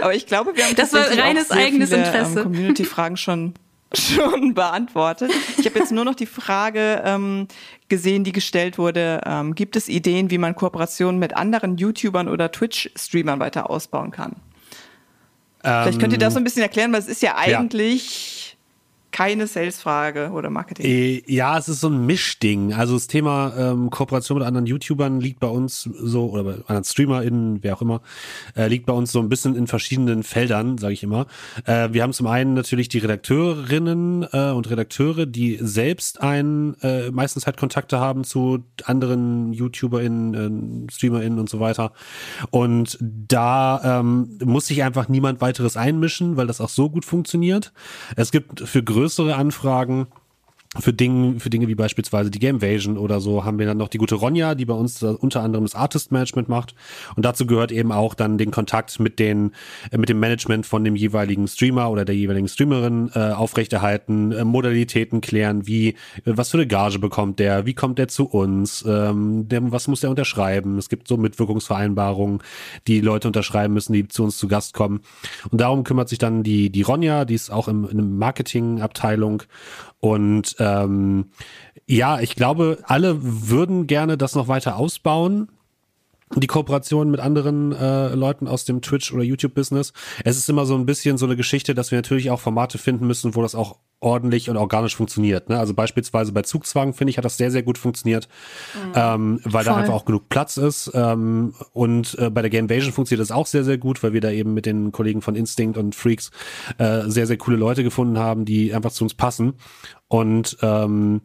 Aber ich glaube, wir haben das war reines eigenes viele, Interesse. Ähm, Community-Fragen schon schon beantwortet. Ich habe jetzt nur noch die Frage ähm, gesehen, die gestellt wurde. Ähm, gibt es Ideen, wie man Kooperationen mit anderen YouTubern oder Twitch-Streamern weiter ausbauen kann? Vielleicht könnt ihr das so ein bisschen erklären, weil es ist ja eigentlich ja keine Sales-Frage oder Marketing. Äh, ja, es ist so ein Mischding. Also das Thema ähm, Kooperation mit anderen YouTubern liegt bei uns so, oder bei anderen StreamerInnen, wer auch immer, äh, liegt bei uns so ein bisschen in verschiedenen Feldern, sage ich immer. Äh, wir haben zum einen natürlich die Redakteurinnen äh, und Redakteure, die selbst ein, äh, meistens halt Kontakte haben zu anderen YouTuberInnen, äh, StreamerInnen und so weiter. Und da ähm, muss sich einfach niemand weiteres einmischen, weil das auch so gut funktioniert. Es gibt für größere größere Anfragen für Dinge, für Dinge wie beispielsweise die Gamevasion oder so haben wir dann noch die gute Ronja, die bei uns unter anderem das Artist Management macht. Und dazu gehört eben auch dann den Kontakt mit den, äh, mit dem Management von dem jeweiligen Streamer oder der jeweiligen Streamerin äh, aufrechterhalten, äh, Modalitäten klären, wie, äh, was für eine Gage bekommt der, wie kommt der zu uns, ähm, der, was muss der unterschreiben. Es gibt so Mitwirkungsvereinbarungen, die Leute unterschreiben müssen, die zu uns zu Gast kommen. Und darum kümmert sich dann die, die Ronja, die ist auch im, in der Marketingabteilung und ähm, ja, ich glaube, alle würden gerne das noch weiter ausbauen die Kooperation mit anderen äh, Leuten aus dem Twitch- oder YouTube-Business. Es ist immer so ein bisschen so eine Geschichte, dass wir natürlich auch Formate finden müssen, wo das auch ordentlich und organisch funktioniert. Ne? Also beispielsweise bei Zugzwang, finde ich, hat das sehr, sehr gut funktioniert, mhm. ähm, weil Voll. da einfach auch genug Platz ist. Ähm, und äh, bei der Gamevasion funktioniert das auch sehr, sehr gut, weil wir da eben mit den Kollegen von Instinct und Freaks äh, sehr, sehr coole Leute gefunden haben, die einfach zu uns passen. Und ähm,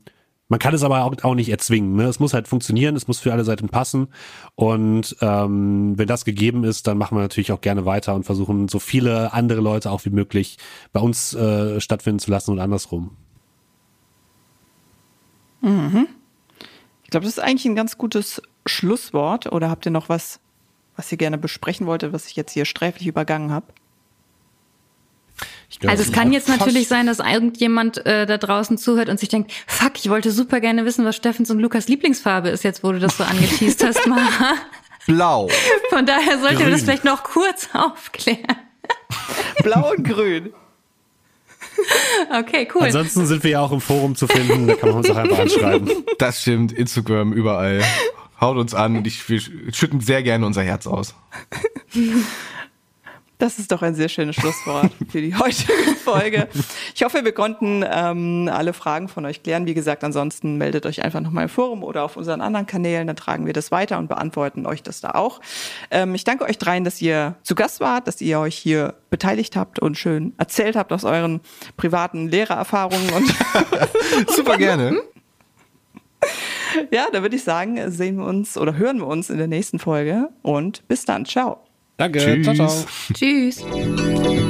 man kann es aber auch, nicht erzwingen. Ne? Es muss halt funktionieren, es muss für alle Seiten passen. Und ähm, wenn das gegeben ist, dann machen wir natürlich auch gerne weiter und versuchen, so viele andere Leute auch wie möglich bei uns äh, stattfinden zu lassen und andersrum. Mhm. Ich glaube, das ist eigentlich ein ganz gutes Schlusswort. Oder habt ihr noch was, was ihr gerne besprechen wolltet, was ich jetzt hier sträflich übergangen habe? Glaub, also es kann jetzt natürlich sein, dass irgendjemand äh, da draußen zuhört und sich denkt, fuck, ich wollte super gerne wissen, was Steffens und Lukas Lieblingsfarbe ist, jetzt wo du das so angeteased hast, Mara. Blau. Von daher sollte wir das vielleicht noch kurz aufklären. Blau und grün. Okay, cool. Ansonsten sind wir ja auch im Forum zu finden, da kann man uns auch einfach anschreiben. Das stimmt, Instagram, überall. Haut uns an und ich, wir schütten sehr gerne unser Herz aus. Das ist doch ein sehr schönes Schlusswort für die heutige Folge. Ich hoffe, wir konnten ähm, alle Fragen von euch klären. Wie gesagt, ansonsten meldet euch einfach nochmal im Forum oder auf unseren anderen Kanälen. Dann tragen wir das weiter und beantworten euch das da auch. Ähm, ich danke euch dreien, dass ihr zu Gast wart, dass ihr euch hier beteiligt habt und schön erzählt habt aus euren privaten Lehrererfahrungen. Und Super gerne. Ja, da würde ich sagen, sehen wir uns oder hören wir uns in der nächsten Folge und bis dann. Ciao. Danke. Tschüss. Ciao, ciao. Tschüss.